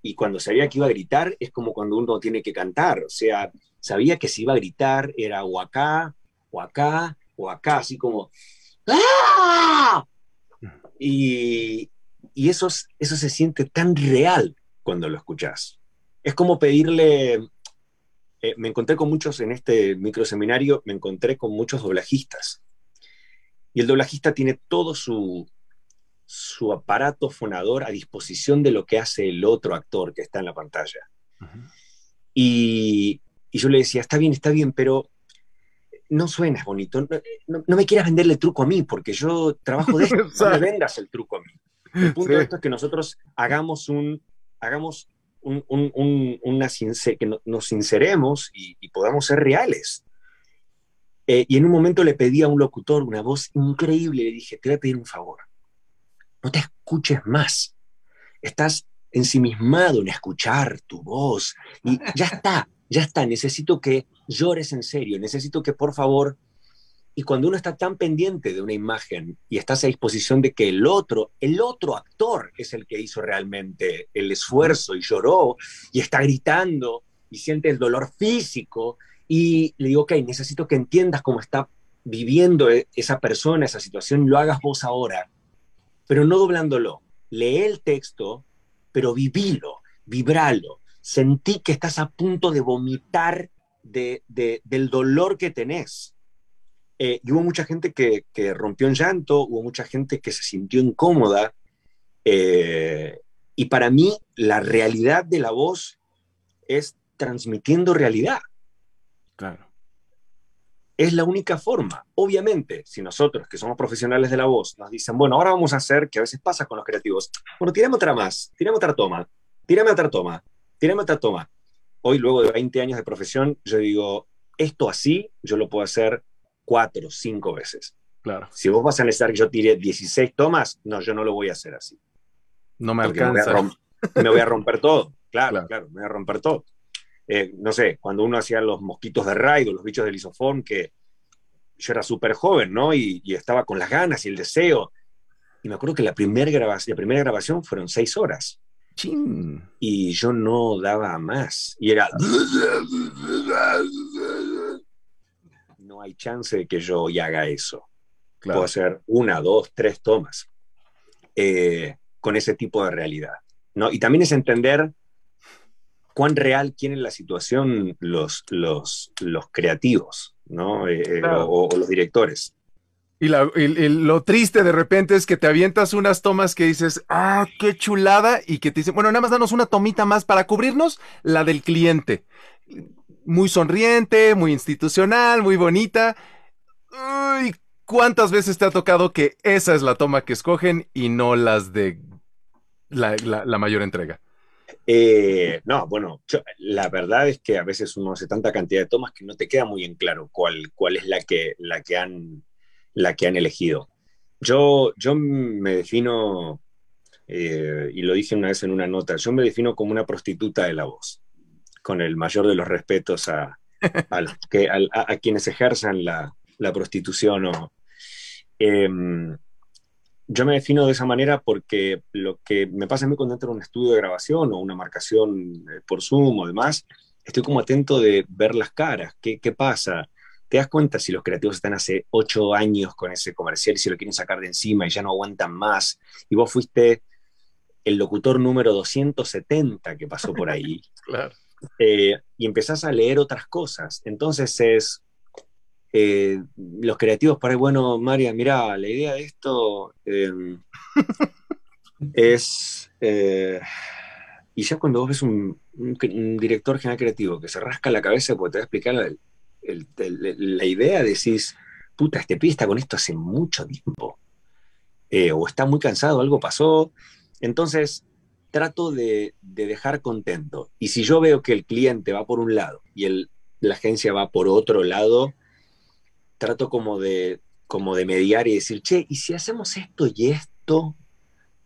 y cuando sabía que iba a gritar es como cuando uno tiene que cantar. O sea, sabía que si iba a gritar era o acá, o acá, o acá, así como... ¡Ah! Y, y eso, eso se siente tan real cuando lo escuchas. Es como pedirle, eh, me encontré con muchos en este microseminario, me encontré con muchos doblajistas. Y el doblajista tiene todo su, su aparato fonador a disposición de lo que hace el otro actor que está en la pantalla. Uh -huh. y, y, yo le decía, está bien, está bien, pero no suenas bonito. No, no, no me quieras venderle el truco a mí, porque yo trabajo de esto. no me <laughs> vendas el truco a mí. El punto sí. de esto es que nosotros hagamos un, hagamos un, un, un, una que nos sinceremos y, y, podamos ser reales. Eh, y en un momento le pedí a un locutor una voz increíble, le dije, te voy a pedir un favor, no te escuches más, estás ensimismado en escuchar tu voz. Y ya está, ya está, necesito que llores en serio, necesito que por favor y cuando uno está tan pendiente de una imagen y estás a disposición de que el otro, el otro actor es el que hizo realmente el esfuerzo y lloró y está gritando y siente el dolor físico y le digo, ok, necesito que entiendas cómo está viviendo e-, esa persona, esa situación, lo hagas vos ahora, pero no doblándolo. Lee el texto, pero vivilo, vibralo. Sentí que estás a punto de vomitar de, de, del dolor que tenés eh, y hubo mucha gente que, que, rompió en llanto, hubo mucha gente que se sintió incómoda. Eh, y para mí, la realidad de la voz es transmitiendo realidad. Claro. Es la única forma. Obviamente, si nosotros, que somos profesionales de la voz, nos dicen, bueno, ahora vamos a hacer, que a veces pasa con los creativos, bueno, tirame otra más, tirame otra toma, tirame otra toma, tirame otra toma. Hoy, luego de 20 años de profesión, yo digo, esto así, yo lo puedo hacer cuatro, cinco veces. Claro. Si vos vas a necesitar que yo tire 16 tomas, no, yo no lo voy a hacer así. No me alcanza. Me voy, me voy a romper todo. <laughs> Claro, claro, me voy a romper todo. Eh, no sé, cuando uno hacía los mosquitos de raid o los bichos del isofón, que yo era súper joven, ¿no? Y, y, estaba con las ganas y el deseo. Y me acuerdo que la, primer grabación, la primera grabación fueron seis horas. Chin. Y yo no daba más. Y era... <laughs> Hay chance de que yo hoy haga eso. Claro. Puedo hacer una, dos, tres tomas eh, con ese tipo de realidad. ¿no? Y también es entender cuán real quieren la situación los, los, los creativos, ¿no? Eh, Claro. o, o los directores. Y, la- y- y lo triste de repente es que te avientas unas tomas que dices, ah, qué chulada, y que te dicen, bueno, nada más danos una tomita más para cubrirnos la del cliente. Muy sonriente, muy institucional, muy bonita. Uy, ¿cuántas veces te ha tocado que esa es la toma que escogen y no las de la, la- mayor entrega? Eh, no, bueno, la verdad es que a veces uno hace tanta cantidad de tomas que no te queda muy en claro cuál, cuál es la que, la, que han, la que han elegido. Yo, yo me defino, eh, y lo dije una vez en una nota, yo me defino como una prostituta de la voz, con el mayor de los respetos a, que, a- quienes ejerzan la, prostitución em, yo me defino de esa manera porque lo que me pasa a mí cuando entro en un estudio de grabación o una marcación eh, por Zoom o demás, estoy como atento de ver las caras, qué, pasa. Te das cuenta si los creativos están hace ocho años con ese comercial y si lo quieren sacar de encima y ya no aguantan más. Y vos fuiste el locutor número 270 que pasó por ahí. <laughs> Claro. Eh, y empezás a leer otras cosas. Entonces es, eh, los creativos para bueno, María, mira, la idea de esto eh, <laughs> es, eh, y ya cuando vos ves un, un- un director general creativo que se rasca la cabeza porque te va a explicar la, el- el- la idea, decís, puta, este pibe está con esto hace mucho tiempo. O está muy cansado, algo pasó. Entonces, trato de, de dejar contento. Y si yo veo que el cliente va por un lado y el, la agencia va por otro lado, trato como de, como de mediar y decir, che, ¿y si hacemos esto y esto?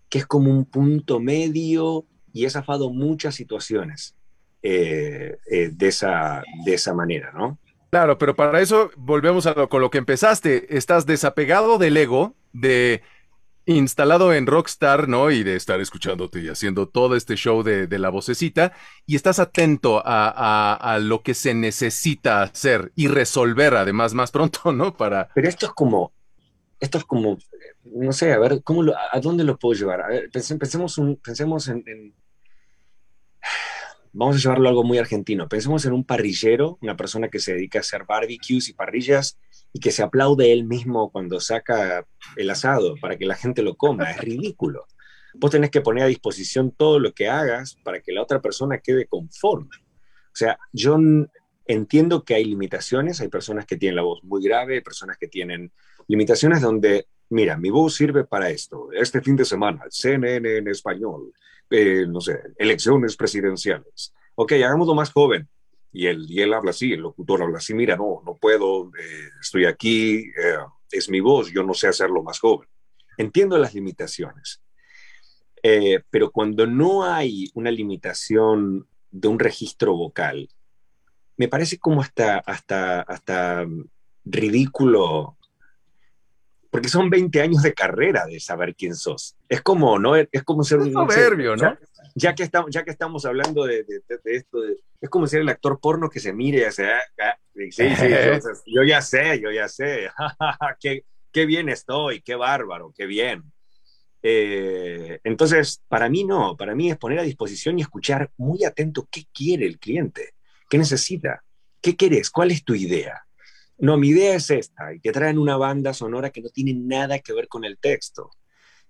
Que es como un punto medio y he zafado muchas situaciones eh, eh, de, esa, de esa manera, ¿no? Claro, pero para eso volvemos a lo, con lo que empezaste. Estás desapegado del ego, de instalado en Rockstar, ¿no? Y de estar escuchándote y haciendo todo este show de, de la vocecita, y estás atento a, a- lo que se necesita hacer y resolver, además, más pronto, <laughs> ¿no? Para. Pero esto es como, esto es como, no sé, a ver, ¿cómo lo- ¿a dónde lo puedo llevar? A ver, pense- pensemos, un- pensemos en, en- vamos a llevarlo algo muy argentino. Pensemos en un parrillero, una persona que se dedica a hacer barbecues y parrillas y que se aplaude él mismo cuando saca el asado para que la gente lo coma. Es ridículo. Vos tenés que poner a disposición todo lo que hagas para que la otra persona quede conforme. O sea, yo entiendo que hay limitaciones, hay personas que tienen la voz muy grave, hay personas que tienen limitaciones donde, mira, mi voz sirve para esto. Este fin de semana, CNN en español, eh, no sé, elecciones presidenciales. Ok, hagámoslo más joven. Y él, y él habla así, el locutor habla así, mira, no, no puedo, eh, estoy aquí, eh, es mi voz, yo no sé hacerlo más joven. Entiendo las limitaciones. Eh, pero cuando no hay una limitación de un registro vocal, me parece como hasta, hasta, hasta ridículo, porque son 20 años de carrera de saber quién sos. Es como, ¿no? Es como ser un... Es soberbio, ya- ¿no? Ya, que estamos, ya que estamos hablando de, de- de- esto, de- es como ser el actor porno que se mire ah, ah, sí, sí, yo, yo ya sé, yo ya sé, <laughs> qué, qué bien estoy, qué bárbaro, qué bien. Eh, entonces, para mí no, para mí es poner a disposición y escuchar muy atento qué quiere el cliente, qué necesita, qué quieres, cuál es tu idea. No, mi idea es esta, y te traen una banda sonora que no tiene nada que ver con el texto.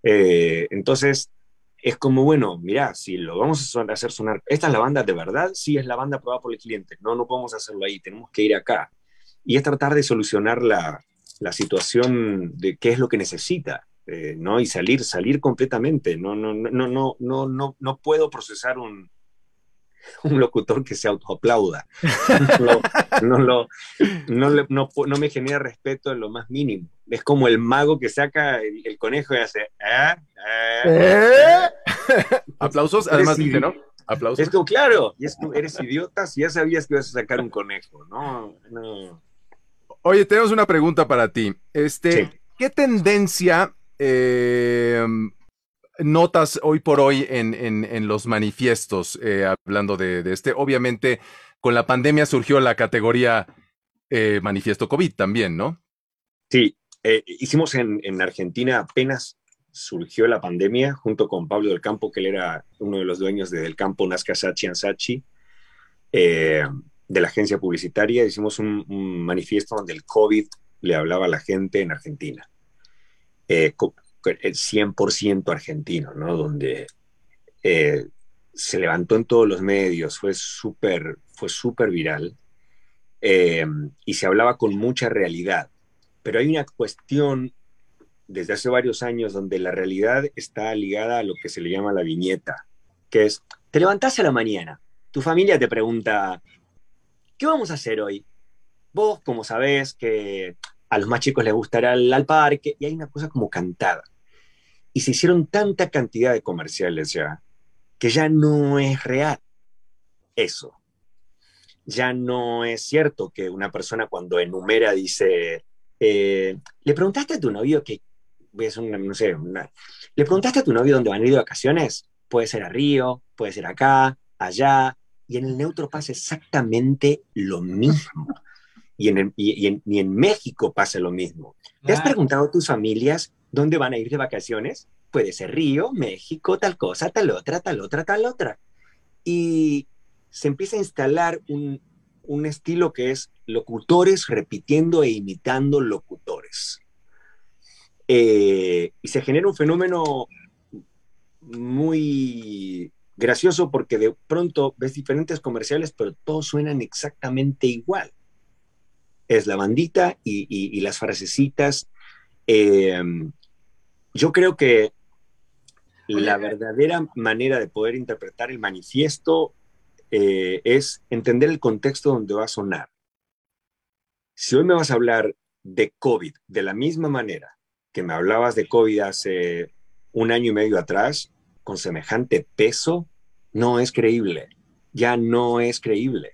Eh, entonces, es como, bueno, mira, si lo vamos a hacer sonar, ¿esta es la banda de verdad? Sí, es la banda aprobada por el cliente. No, no podemos hacerlo ahí, tenemos que ir acá. Y es tratar de solucionar la, la situación de qué es lo que necesita, eh, ¿no? Y salir, salir completamente. No, no, no, no, no, no, no puedo procesar un, <laughs> un locutor que se autoaplauda. No, no, me genera respeto en lo más mínimo. Es como el mago que saca el, el conejo y hace... "Ah, ah, ¿Eh? <laughs> Aplausos, además dice, ¿no? Aplausos. Es como, claro, y es como, eres idiota si ya sabías que ibas a sacar un conejo, ¿no? No. Oye, tenemos una pregunta para ti. Este, Sí. ¿qué tendencia eh, notas hoy por hoy en, en- los manifiestos? eh, hablando de, de este, obviamente, con la pandemia surgió la categoría eh, manifiesto COVID también, ¿no? Sí, eh, hicimos en, en Argentina apenas surgió la pandemia junto con Pablo del Campo, que él era uno de los dueños de Del Campo, Nazca Sachi Ansachi, de la agencia publicitaria. Hicimos un, manifiesto donde el COVID le hablaba a la gente en Argentina. 100% argentino, ¿no? Donde eh, se levantó en todos los medios, fue súper fue súper viral eh, y se hablaba con mucha realidad. Pero hay una cuestión desde hace varios años donde la realidad está ligada a lo que se le llama la viñeta, que es, te levantás a la mañana, tu familia te pregunta, ¿qué vamos a hacer hoy? Vos, como sabés que a los más chicos les gustará el al parque, y hay una cosa como cantada. Y se hicieron tanta cantidad de comerciales ya, que ya no es real eso. Ya no es cierto que una persona cuando enumera dice, eh, le preguntaste a tu novio que, hacer una, no sé, una- le preguntaste a tu novio dónde van a ir de vacaciones, puede ser a Río, puede ser acá, allá, y en el neutro pasa exactamente lo mismo. Y en, el- y- y en- y en México pasa lo mismo. ¿Te has preguntado a tus familias dónde van a ir de vacaciones? Puede ser Río, México, tal cosa, tal otra, tal otra, tal otra. Y se empieza a instalar un, un estilo que es locutores repitiendo e imitando locutores. Eh, y se genera un fenómeno muy gracioso porque de pronto ves diferentes comerciales, pero todos suenan exactamente igual. Es la bandita y, y- las frasecitas. Eh, yo creo que la verdadera manera de poder interpretar el manifiesto eh, es entender el contexto donde va a sonar. Si hoy me vas a hablar de COVID de la misma manera que me hablabas de COVID hace un año y medio atrás, con semejante peso, no es creíble. Ya no es creíble.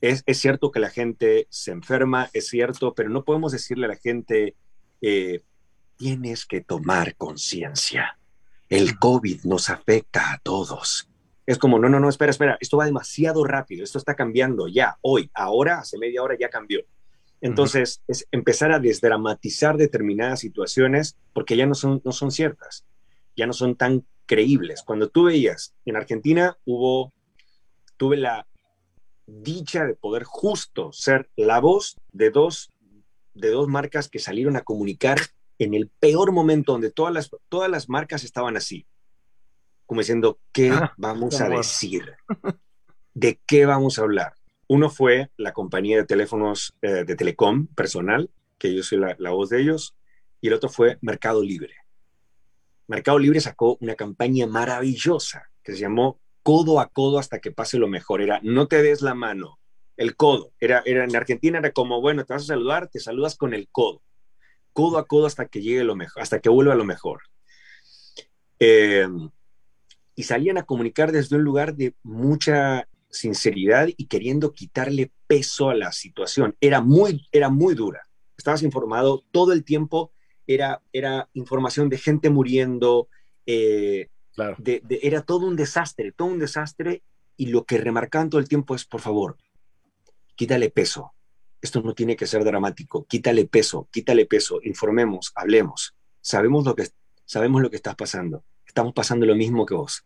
Es, es cierto que la gente se enferma, es cierto, pero no podemos decirle a la gente, eh, tienes que tomar conciencia. El COVID nos afecta a todos. Es como, no, no, no, espera, espera, esto va demasiado rápido, esto está cambiando ya, hoy, ahora, hace media hora ya cambió. Entonces, es empezar a desdramatizar determinadas situaciones porque ya no son, no son ciertas, ya no son tan creíbles. Cuando tú veías, en Argentina hubo, tuve la dicha de poder justo ser la voz de dos, de dos marcas que salieron a comunicar en el peor momento donde todas las, todas las marcas estaban así, como diciendo, ¿qué Ah, vamos a amor. decir? ¿De qué vamos a hablar? Uno fue la compañía de teléfonos eh, de Telecom personal, que yo soy la, la voz de ellos, y el otro fue Mercado Libre. Mercado Libre sacó una campaña maravillosa que se llamó Codo a Codo hasta que pase lo mejor. Era no te des la mano, el codo. Era, era en Argentina era como, bueno, te vas a saludar, te saludas con el codo. Codo a codo hasta que llegue lo mejor, hasta que vuelva lo mejor. Eh, y salían a comunicar desde un lugar de mucha sinceridad y queriendo quitarle peso a la situación. Era muy, era muy dura. Estabas informado todo el tiempo, era, era información de gente muriendo, eh, Claro. de- de- era todo un desastre, todo un desastre, y lo que remarcaban todo el tiempo es, por favor, quítale peso. Esto no tiene que ser dramático. Quítale peso, quítale peso. Informemos, hablemos. Sabemos lo que, sabemos lo que estás pasando. Estamos pasando lo mismo que vos.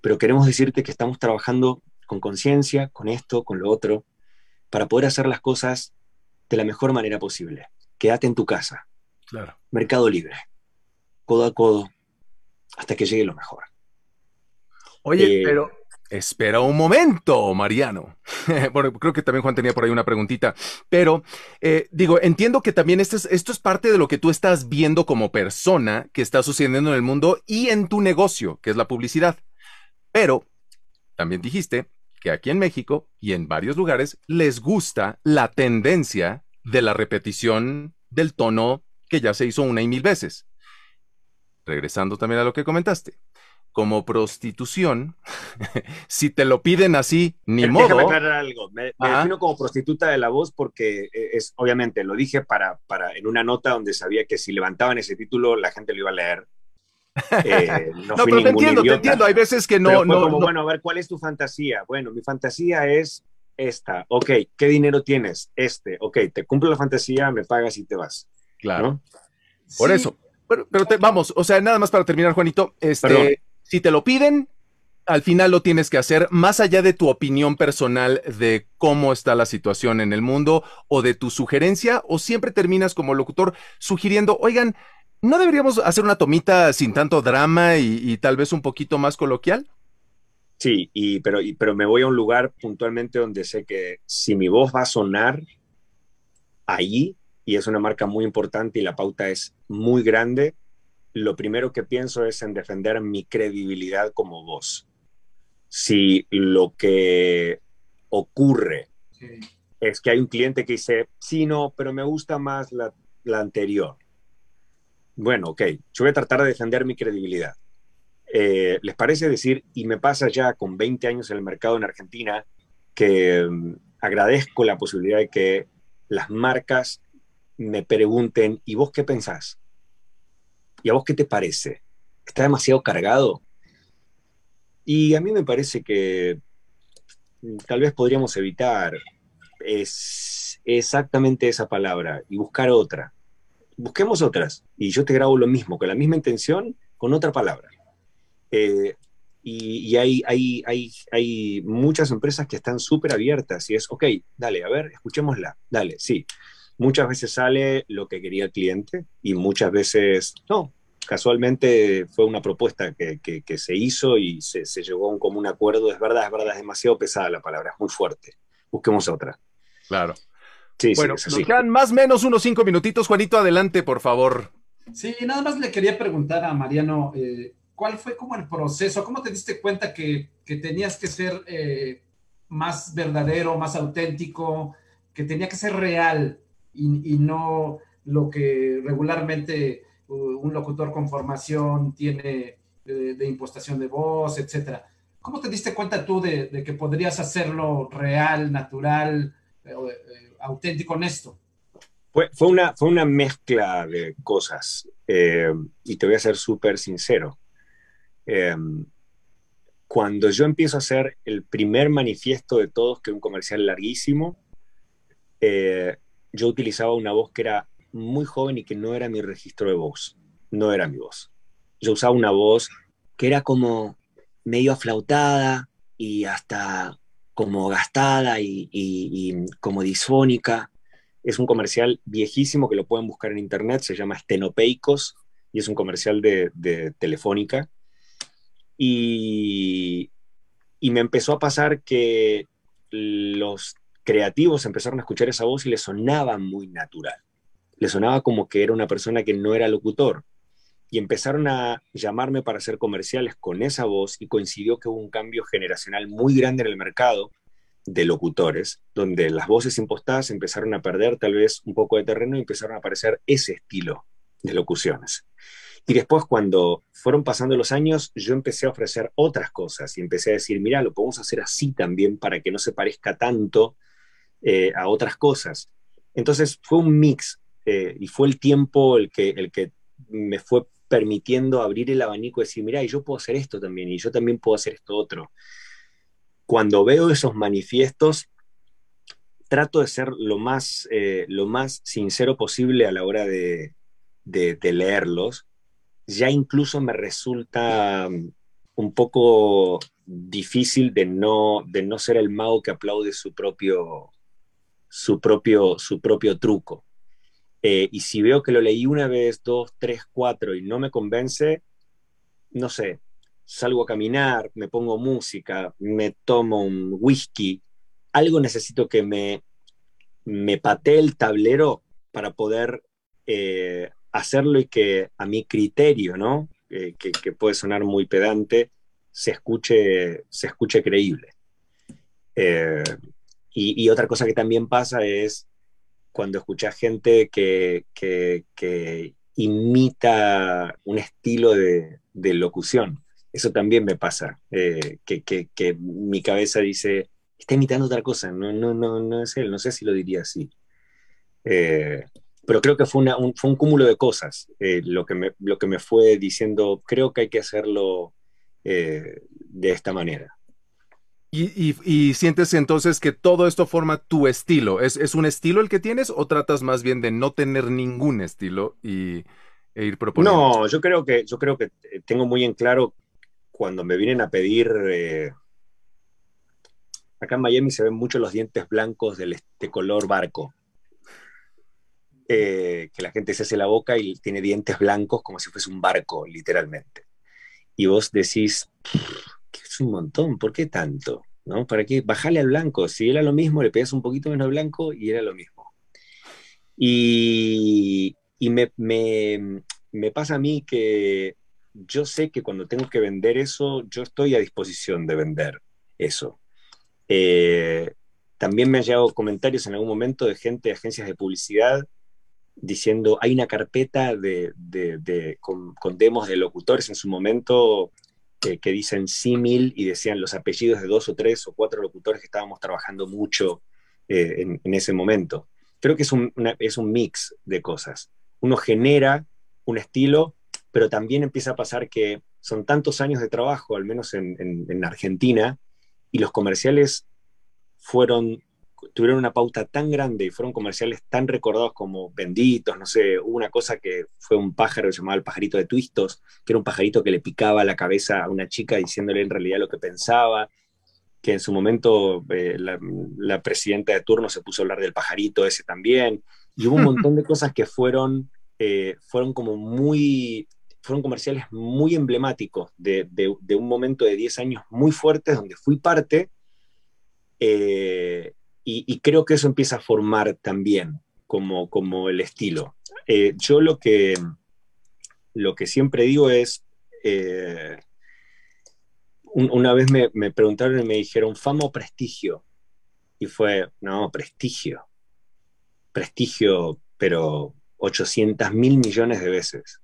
Pero queremos decirte que estamos trabajando con conciencia, con esto, con lo otro, para poder hacer las cosas de la mejor manera posible. Quédate en tu casa. Claro. Mercado Libre. Codo a codo. Hasta que llegue lo mejor. Oye, Eh, pero espera un momento, Mariano. <laughs> bueno, creo que también Juan tenía por ahí una preguntita, pero eh, digo, entiendo que también esto es, esto es parte de lo que tú estás viendo como persona que está sucediendo en el mundo y en tu negocio, que es la publicidad. Pero también dijiste que aquí en México y en varios lugares les gusta la tendencia de la repetición del tono que ya se hizo una y mil veces. Regresando también a lo que comentaste. Como prostitución, <laughs> si te lo piden así, ni Déjame modo. aclarar algo. Me, me defino como prostituta de la voz porque eh, es, obviamente, lo dije para, para, en una nota donde sabía que si levantaban ese título la gente lo iba a leer. <laughs> Eh, no, No, pero te entiendo, te entiendo. Hay veces que no, no, como, no- bueno, a ver, ¿cuál es tu fantasía? Bueno, mi fantasía es esta. Ok, ¿qué dinero tienes? Este. Ok, te cumplo la fantasía, me pagas y te vas. Claro. ¿no? Por Sí, eso. Pero, pero te- vamos, o sea, nada más para terminar, Juanito. Este, Perdón. Si te lo piden, al final lo tienes que hacer, más allá de tu opinión personal de cómo está la situación en el mundo o de tu sugerencia, o siempre terminas como locutor sugiriendo, oigan, ¿no deberíamos hacer una tomita sin tanto drama y, tal vez un poquito más coloquial? Sí, y, pero, y- pero me voy a un lugar puntualmente donde sé que si mi voz va a sonar ahí, y es una marca muy importante y la pauta es muy grande, lo primero que pienso es en defender mi credibilidad como voz. Si lo que ocurre sí. es que hay un cliente que dice, sí, no, pero me gusta más la, la anterior. Bueno, ok, yo voy a tratar de defender mi credibilidad. Eh, ¿Les parece decir, y me pasa ya con 20 años en el mercado en Argentina, que mm, agradezco la posibilidad de que las marcas me pregunten, ¿y vos qué pensás? ¿Y a vos qué te parece? ¿Está demasiado cargado? Y a mí me parece que mm, tal vez podríamos evitar exactamente esa palabra y buscar otra. Busquemos otras y yo te grabo lo mismo, con la misma intención, con otra palabra. Eh, y y hay, hay, hay, hay muchas empresas que están súper abiertas y es, ok, dale, a ver, escuchémosla, dale, sí. Muchas veces sale lo que quería el cliente y muchas veces no. Casualmente fue una propuesta que, que- que se hizo y se, se llegó a un común acuerdo. Es verdad, es verdad, es demasiado pesada la palabra, es muy fuerte. Busquemos otra. Claro. Sí, bueno, sí, nos quedan más o menos unos cinco minutitos. Juanito, adelante, por favor. Sí, nada más le quería preguntar a Mariano, eh, ¿cuál fue como el proceso? ¿Cómo te diste cuenta que, que tenías que ser eh, más verdadero, más auténtico, que tenía que ser real y, y no lo que regularmente un locutor con formación tiene eh, de impostación de voz, etcétera? ¿Cómo te diste cuenta tú de, de que podrías hacerlo real, natural, eh, eh, auténtico, honesto? Fue, fue una, fue una mezcla de cosas eh, y te voy a ser súper sincero. Eh, cuando yo empiezo a hacer el primer manifiesto de todos, que es un comercial larguísimo, eh, yo utilizaba una voz que era muy joven y que no era mi registro de voz, no era mi voz. Yo usaba una voz que era como medio aflautada y hasta como gastada y, como disfónica. Es un comercial viejísimo que lo pueden buscar en internet, se llama Estenopeicos y es un comercial de, de Telefónica. Y, y me empezó a pasar que los creativos empezaron a escuchar esa voz y le sonaba muy natural. Le sonaba como que era una persona que no era locutor. Y empezaron a llamarme para hacer comerciales con esa voz y coincidió que hubo un cambio generacional muy grande en el mercado de locutores, donde las voces impostadas empezaron a perder tal vez un poco de terreno y empezaron a aparecer ese estilo de locuciones. Y después cuando fueron pasando los años, yo empecé a ofrecer otras cosas y empecé a decir, mira, lo podemos hacer así también para que no se parezca tanto eh, a otras cosas. Entonces fue un mix eh, y fue el tiempo el que, el que me fue permitiendo abrir el abanico y decir, mira, yo puedo hacer esto también y yo también puedo hacer esto otro. Cuando veo esos manifiestos, trato de ser lo más, eh, lo más sincero posible a la hora de, de, de leerlos. Ya incluso me resulta um, un poco difícil de no, de no ser el mago que aplaude su propio, su propio, su propio truco. Eh, y si veo que lo leí una vez, dos, tres, cuatro y no me convence, no sé, salgo a caminar, me pongo música, me tomo un whisky, algo necesito que me, me patee el tablero para poder eh, hacerlo y que a mi criterio, ¿no? Eh, que, que, puede sonar muy pedante, se escuche, se escuche creíble. Y, otra cosa que también pasa es cuando escuchas gente que, imita un estilo de, locución. Eso también me pasa, eh, que, que, mi cabeza dice, está imitando otra cosa, no, no, no, no es él, no sé si lo diría así. Eh, pero creo que fue, un, fue un cúmulo de cosas eh, lo, que me, lo que me fue diciendo, creo que hay que hacerlo de esta manera. ¿Y, y, sientes entonces que todo esto forma tu estilo? ¿Es, ¿Es, un estilo el que tienes o tratas más bien de no tener ningún estilo y, e ir proponiendo? No, yo creo que, yo creo que tengo muy en claro cuando me vienen a pedir... Eh, acá en Miami se ven mucho los dientes blancos de, de color barco. Eh, que la gente se hace la boca y tiene dientes blancos como si fuese un barco, literalmente. Y vos decís, que es un montón, ¿por qué tanto? ¿No? ¿Para qué? Bajale al blanco. Si era lo mismo, le pegas un poquito menos blanco y era lo mismo. Y, y me, me, me pasa a mí que yo sé que cuando tengo que vender eso, yo estoy a disposición de vender eso. Eh, también me han llegado comentarios en algún momento de gente de agencias de publicidad diciendo, hay una carpeta de, de, de con, con, demos de locutores en su momento que, dicen símil y decían los apellidos de dos o tres o cuatro locutores que estábamos trabajando mucho eh, en, ese momento. Creo que es un, es un mix de cosas. Uno genera un estilo, pero también empieza a pasar que son tantos años de trabajo, al menos en, en, en Argentina, y los comerciales fueron tuvieron una pauta tan grande y fueron comerciales tan recordados como benditos, no sé, hubo una cosa que fue un pájaro que se llamaba el pajarito de Twistos, que era un pajarito que le picaba la cabeza a una chica diciéndole en realidad lo que pensaba, que en su momento eh, la, la, presidenta de turno se puso a hablar del pajarito ese también, y hubo un <laughs> montón de cosas que fueron, eh, fueron como muy, fueron comerciales muy emblemáticos de, de, de un momento de 10 años muy fuertes donde fui parte. Eh, y, creo que eso empieza a formar también como, como el estilo. Eh, yo lo que, lo que siempre digo es, eh, un, una vez me, me, preguntaron y me dijeron, fama o prestigio. Y fue, no, prestigio. Prestigio, pero 800 mil millones de veces.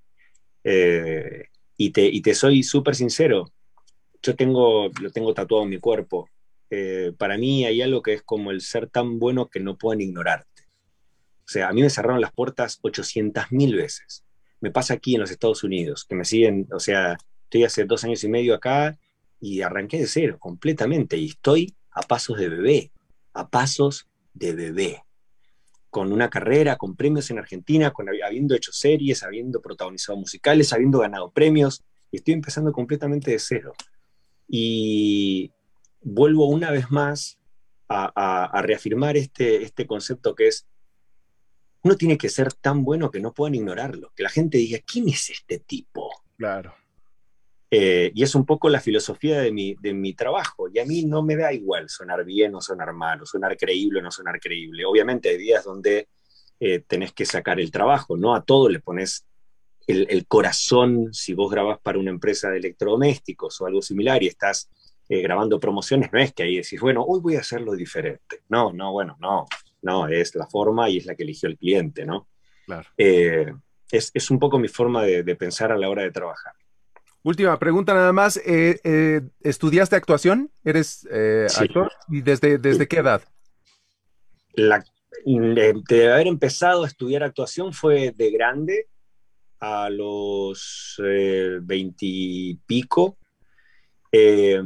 Eh, y, te, y te soy súper sincero, yo tengo, lo tengo tatuado en mi cuerpo, eh, para mí hay algo que es como el ser tan bueno que no pueden ignorarte. O sea, a mí me cerraron las puertas 800 mil veces. Me pasa aquí en los Estados Unidos, que me siguen, o sea, estoy hace dos años y medio acá y arranqué de cero completamente y estoy a pasos de bebé, a pasos de bebé. Con una carrera, con premios en Argentina, con, habiendo hecho series, habiendo protagonizado musicales, habiendo ganado premios, y estoy empezando completamente de cero. Y, vuelvo una vez más a, a, a, reafirmar este, este concepto que es, uno tiene que ser tan bueno que no puedan ignorarlo, que la gente diga, ¿quién es este tipo? Claro. Eh, y es un poco la filosofía de mi, de mi trabajo, y a mí no me da igual sonar bien o sonar mal, o sonar creíble o no sonar creíble. Obviamente hay días donde eh, tenés que sacar el trabajo, no a todo le pones el, el corazón si vos grabás para una empresa de electrodomésticos o algo similar y estás eh, grabando promociones, no es que ahí decís, bueno, hoy voy a hacerlo diferente. No, no, bueno, no, no, es la forma y es la que eligió el cliente, ¿no? Claro. Eh, es, es, un poco mi forma de, de, pensar a la hora de trabajar. Última pregunta nada más, eh, ¿estudiaste actuación? ¿Eres sí. actor? ¿Y desde, desde qué edad? La, de haber empezado a estudiar actuación fue de grande, a los veintipico, eh,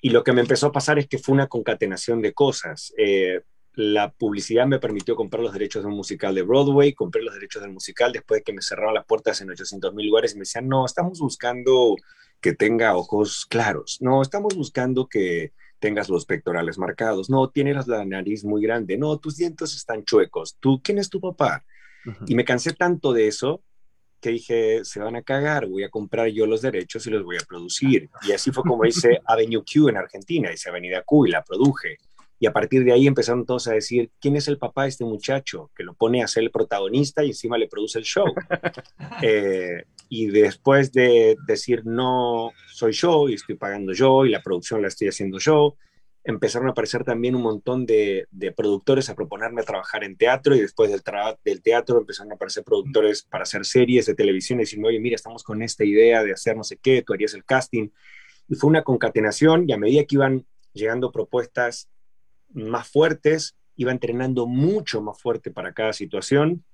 y lo que me empezó a pasar es que fue una concatenación de cosas. Eh, la publicidad me permitió comprar los derechos de un musical de Broadway, compré los derechos del musical después de que me cerraron las puertas en 800 mil lugares y me decían, no, estamos buscando que tenga ojos claros, no, estamos buscando que tengas los pectorales marcados, no, tienes la nariz muy grande, no, tus dientes están chuecos, ¿tú quién es tu papá? Uh -huh. Y me cansé tanto de eso que dije, se van a cagar, voy a comprar yo los derechos y los voy a producir. Y así fue como hice <laughs> Avenue Q en Argentina, hice Avenida Q y la produje. Y a partir de ahí empezaron todos a decir, ¿quién es el papá de este muchacho? Que lo pone a ser el protagonista y encima le produce el show. <laughs> eh, y después de decir, no, soy yo y estoy pagando yo y la producción la estoy haciendo yo, empezaron a aparecer también un montón de, productores a proponerme trabajar en teatro y después del, del, teatro empezaron a aparecer productores para hacer series de televisión y decirme, oye, mira, estamos con esta idea de hacer no sé qué, tú harías el casting. Y fue una concatenación y a medida que iban llegando propuestas más fuertes, iba entrenando mucho más fuerte para cada situación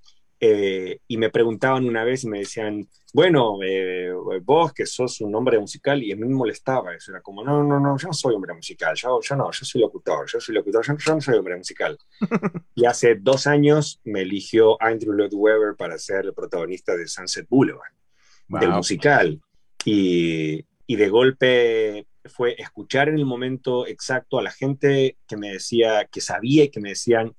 eh, y me preguntaban una vez y me decían, bueno, eh, vos que sos un hombre musical, y a mí me molestaba eso, era como, no, no, no, yo no soy hombre musical, yo, yo no, yo soy locutor, yo soy locutor, yo, yo no soy hombre musical. <laughs> y hace dos años me eligió Andrew Lloyd Webber para ser el protagonista de Sunset Boulevard, del musical. Y, y de golpe fue escuchar en el momento exacto a la gente que me decía, que sabía y que me decían,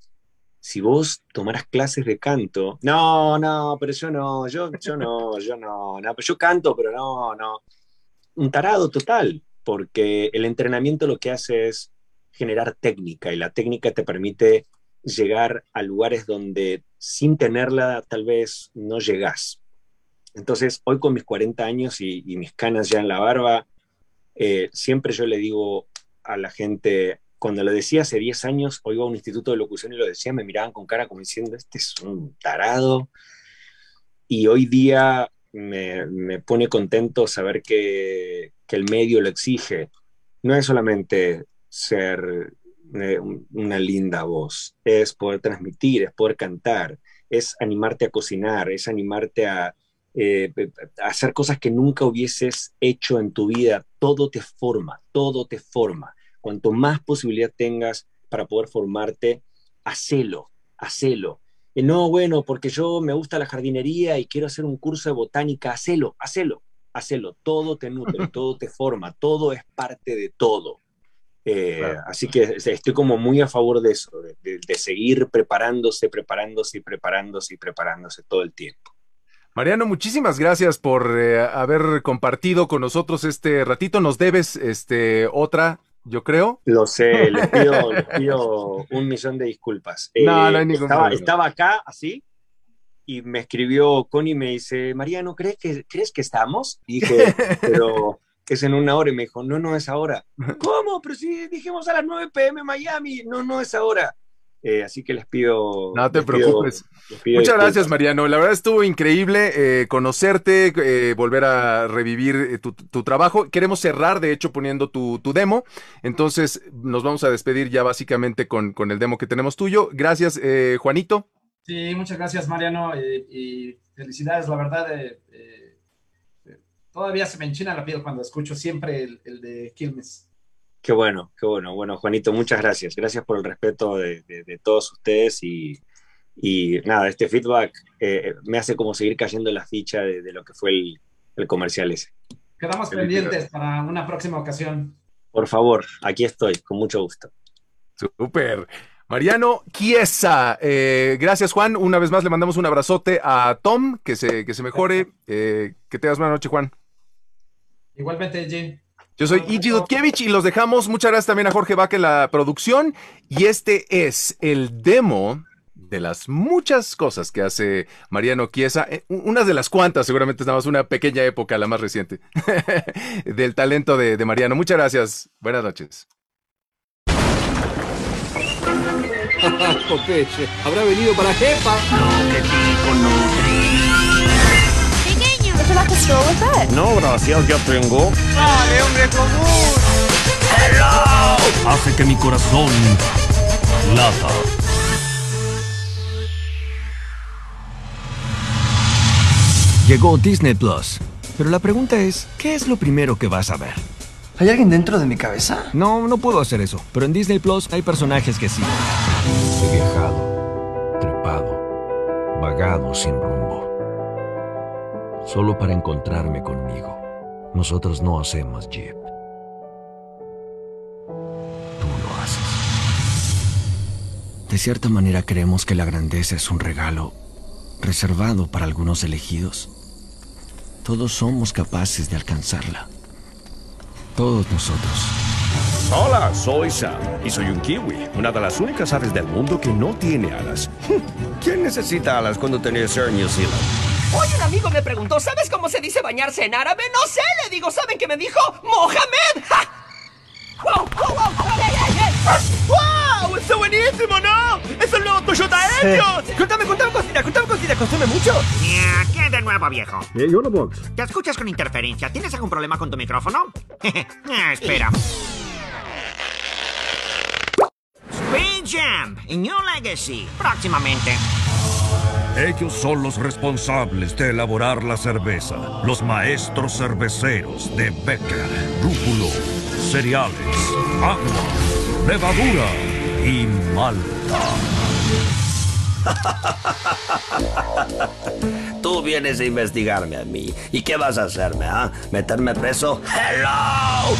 si vos tomaras clases de canto, no, no, pero yo no, yo, yo no, yo no, no, yo canto, pero no, no. Un tarado total, porque el entrenamiento lo que hace es generar técnica y la técnica te permite llegar a lugares donde sin tenerla tal vez no llegás. Entonces, hoy con mis 40 años y, mis canas ya en la barba, eh, siempre yo le digo a la gente, cuando lo decía hace 10 años, o iba a un instituto de locución y lo decía, me miraban con cara como diciendo, este es un tarado. Y hoy día me, pone contento saber que, el medio lo exige. No es solamente ser eh, una linda voz, es poder transmitir, es poder cantar, es animarte a cocinar, es animarte a, eh, a hacer cosas que nunca hubieses hecho en tu vida. Todo te forma, todo te forma Cuanto más posibilidad tengas para poder formarte, hacelo, hacelo. Y no, bueno, porque yo me gusta la jardinería y quiero hacer un curso de botánica, hacelo, hacelo, hacelo. Todo te nutre, <laughs> todo te forma, todo es parte de todo. Eh, así que estoy como muy a favor de eso, de, seguir preparándose, preparándose y preparándose y preparándose todo el tiempo. Mariano, muchísimas gracias por eh, haber compartido con nosotros este ratito. Nos debes este, otra yo creo. Lo sé, <laughs> les pido, un millón de disculpas. no, no hay eh, ningún estaba, problema. estaba acá, así, y me escribió Connie y me dice, Mariano, ¿crees que, ¿crees que estamos? Y dije, <laughs> pero es en una hora. Y me dijo, no, no es ahora. <laughs> ¿Cómo? Pero si dijimos a las 9 pm Miami. No, no es ahora. Eh, así que les pido. No te preocupes. Muchas gracias, Mariano. La verdad estuvo increíble eh, conocerte, eh, volver a revivir tu, trabajo. Queremos cerrar, de hecho, poniendo tu, demo. Entonces, nos vamos a despedir ya básicamente con, con el demo que tenemos tuyo. Gracias, Juanito. Sí, muchas gracias, Mariano. y felicidades, la verdad. todavía se me enchina la piel cuando escucho siempre el, el de Quilmes. Qué bueno, qué bueno. Bueno, Juanito, muchas gracias. Gracias por el respeto de, todos ustedes y, nada, este feedback eh, me hace como seguir cayendo en la ficha de, lo que fue el, comercial ese. Quedamos pendientes para una próxima ocasión. Por favor, aquí estoy, con mucho gusto. Súper. Mariano Chiesa, eh, gracias Juan. Una vez más le mandamos un abrazote a Tom, que se, que se mejore. <laughs> Eh, que tengas buena noche, Juan. Igualmente, Jim. Yo soy Iji Dudkevich y los dejamos. Muchas gracias también a Jorge Vaca en la producción. Y este es el demo de las muchas cosas que hace Mariano Chiesa, eh, unas de las cuantas, seguramente estamos una pequeña época, la más reciente, <laughs> del talento de, Mariano. Muchas gracias. Buenas noches. <laughs> habrá venido para jefa. No, gracias, ya tengo. ¡Dale, hombre común! ¡Hello! Hace que mi corazón lata. Llegó Disney Plus. Pero la pregunta es, ¿qué es lo primero que vas a ver? ¿Hay alguien dentro de mi cabeza? No, no puedo hacer eso. Pero en Disney Plus hay personajes que sí. He viajado, trepado, vagado sin rumbo solo para encontrarme conmigo. Nosotros no hacemos Jeep. Tú lo haces. De cierta manera creemos que la grandeza es un regalo reservado para algunos elegidos. Todos somos capaces de alcanzarla. Todos nosotros. Hola, soy Sam y soy un kiwi, una de las únicas aves del mundo que no tiene alas. <laughs> ¿Quién necesita alas cuando tenés Air New Zealand? Hoy un amigo me preguntó, ¿sabes cómo se dice bañarse en árabe? No sé, le digo, ¿saben qué me dijo? ¡Mohamed! ¡Ja! ¡Wow, wow, wow! ¡Ey, ey, ey! buenísimo, ¿no? ¡Es el nuevo Toyota Etios! Contame, contame cosita, contame cosita, ¿consume mucho? ¿Qué de nuevo, viejo? You're the box. ¿Te escuchas con interferencia? ¿Tienes algún problema con tu micrófono? Ah, <laughs> espera. Speed Jam y New Legacy, próximamente. Ellos son los responsables de elaborar la cerveza, los maestros cerveceros de Becker, lúpulo, cereales, agua, levadura y malta. <laughs> Tú vienes a investigarme a mí. ¿Y qué vas a hacerme, ah? ¿Meterme preso? ¡Hello!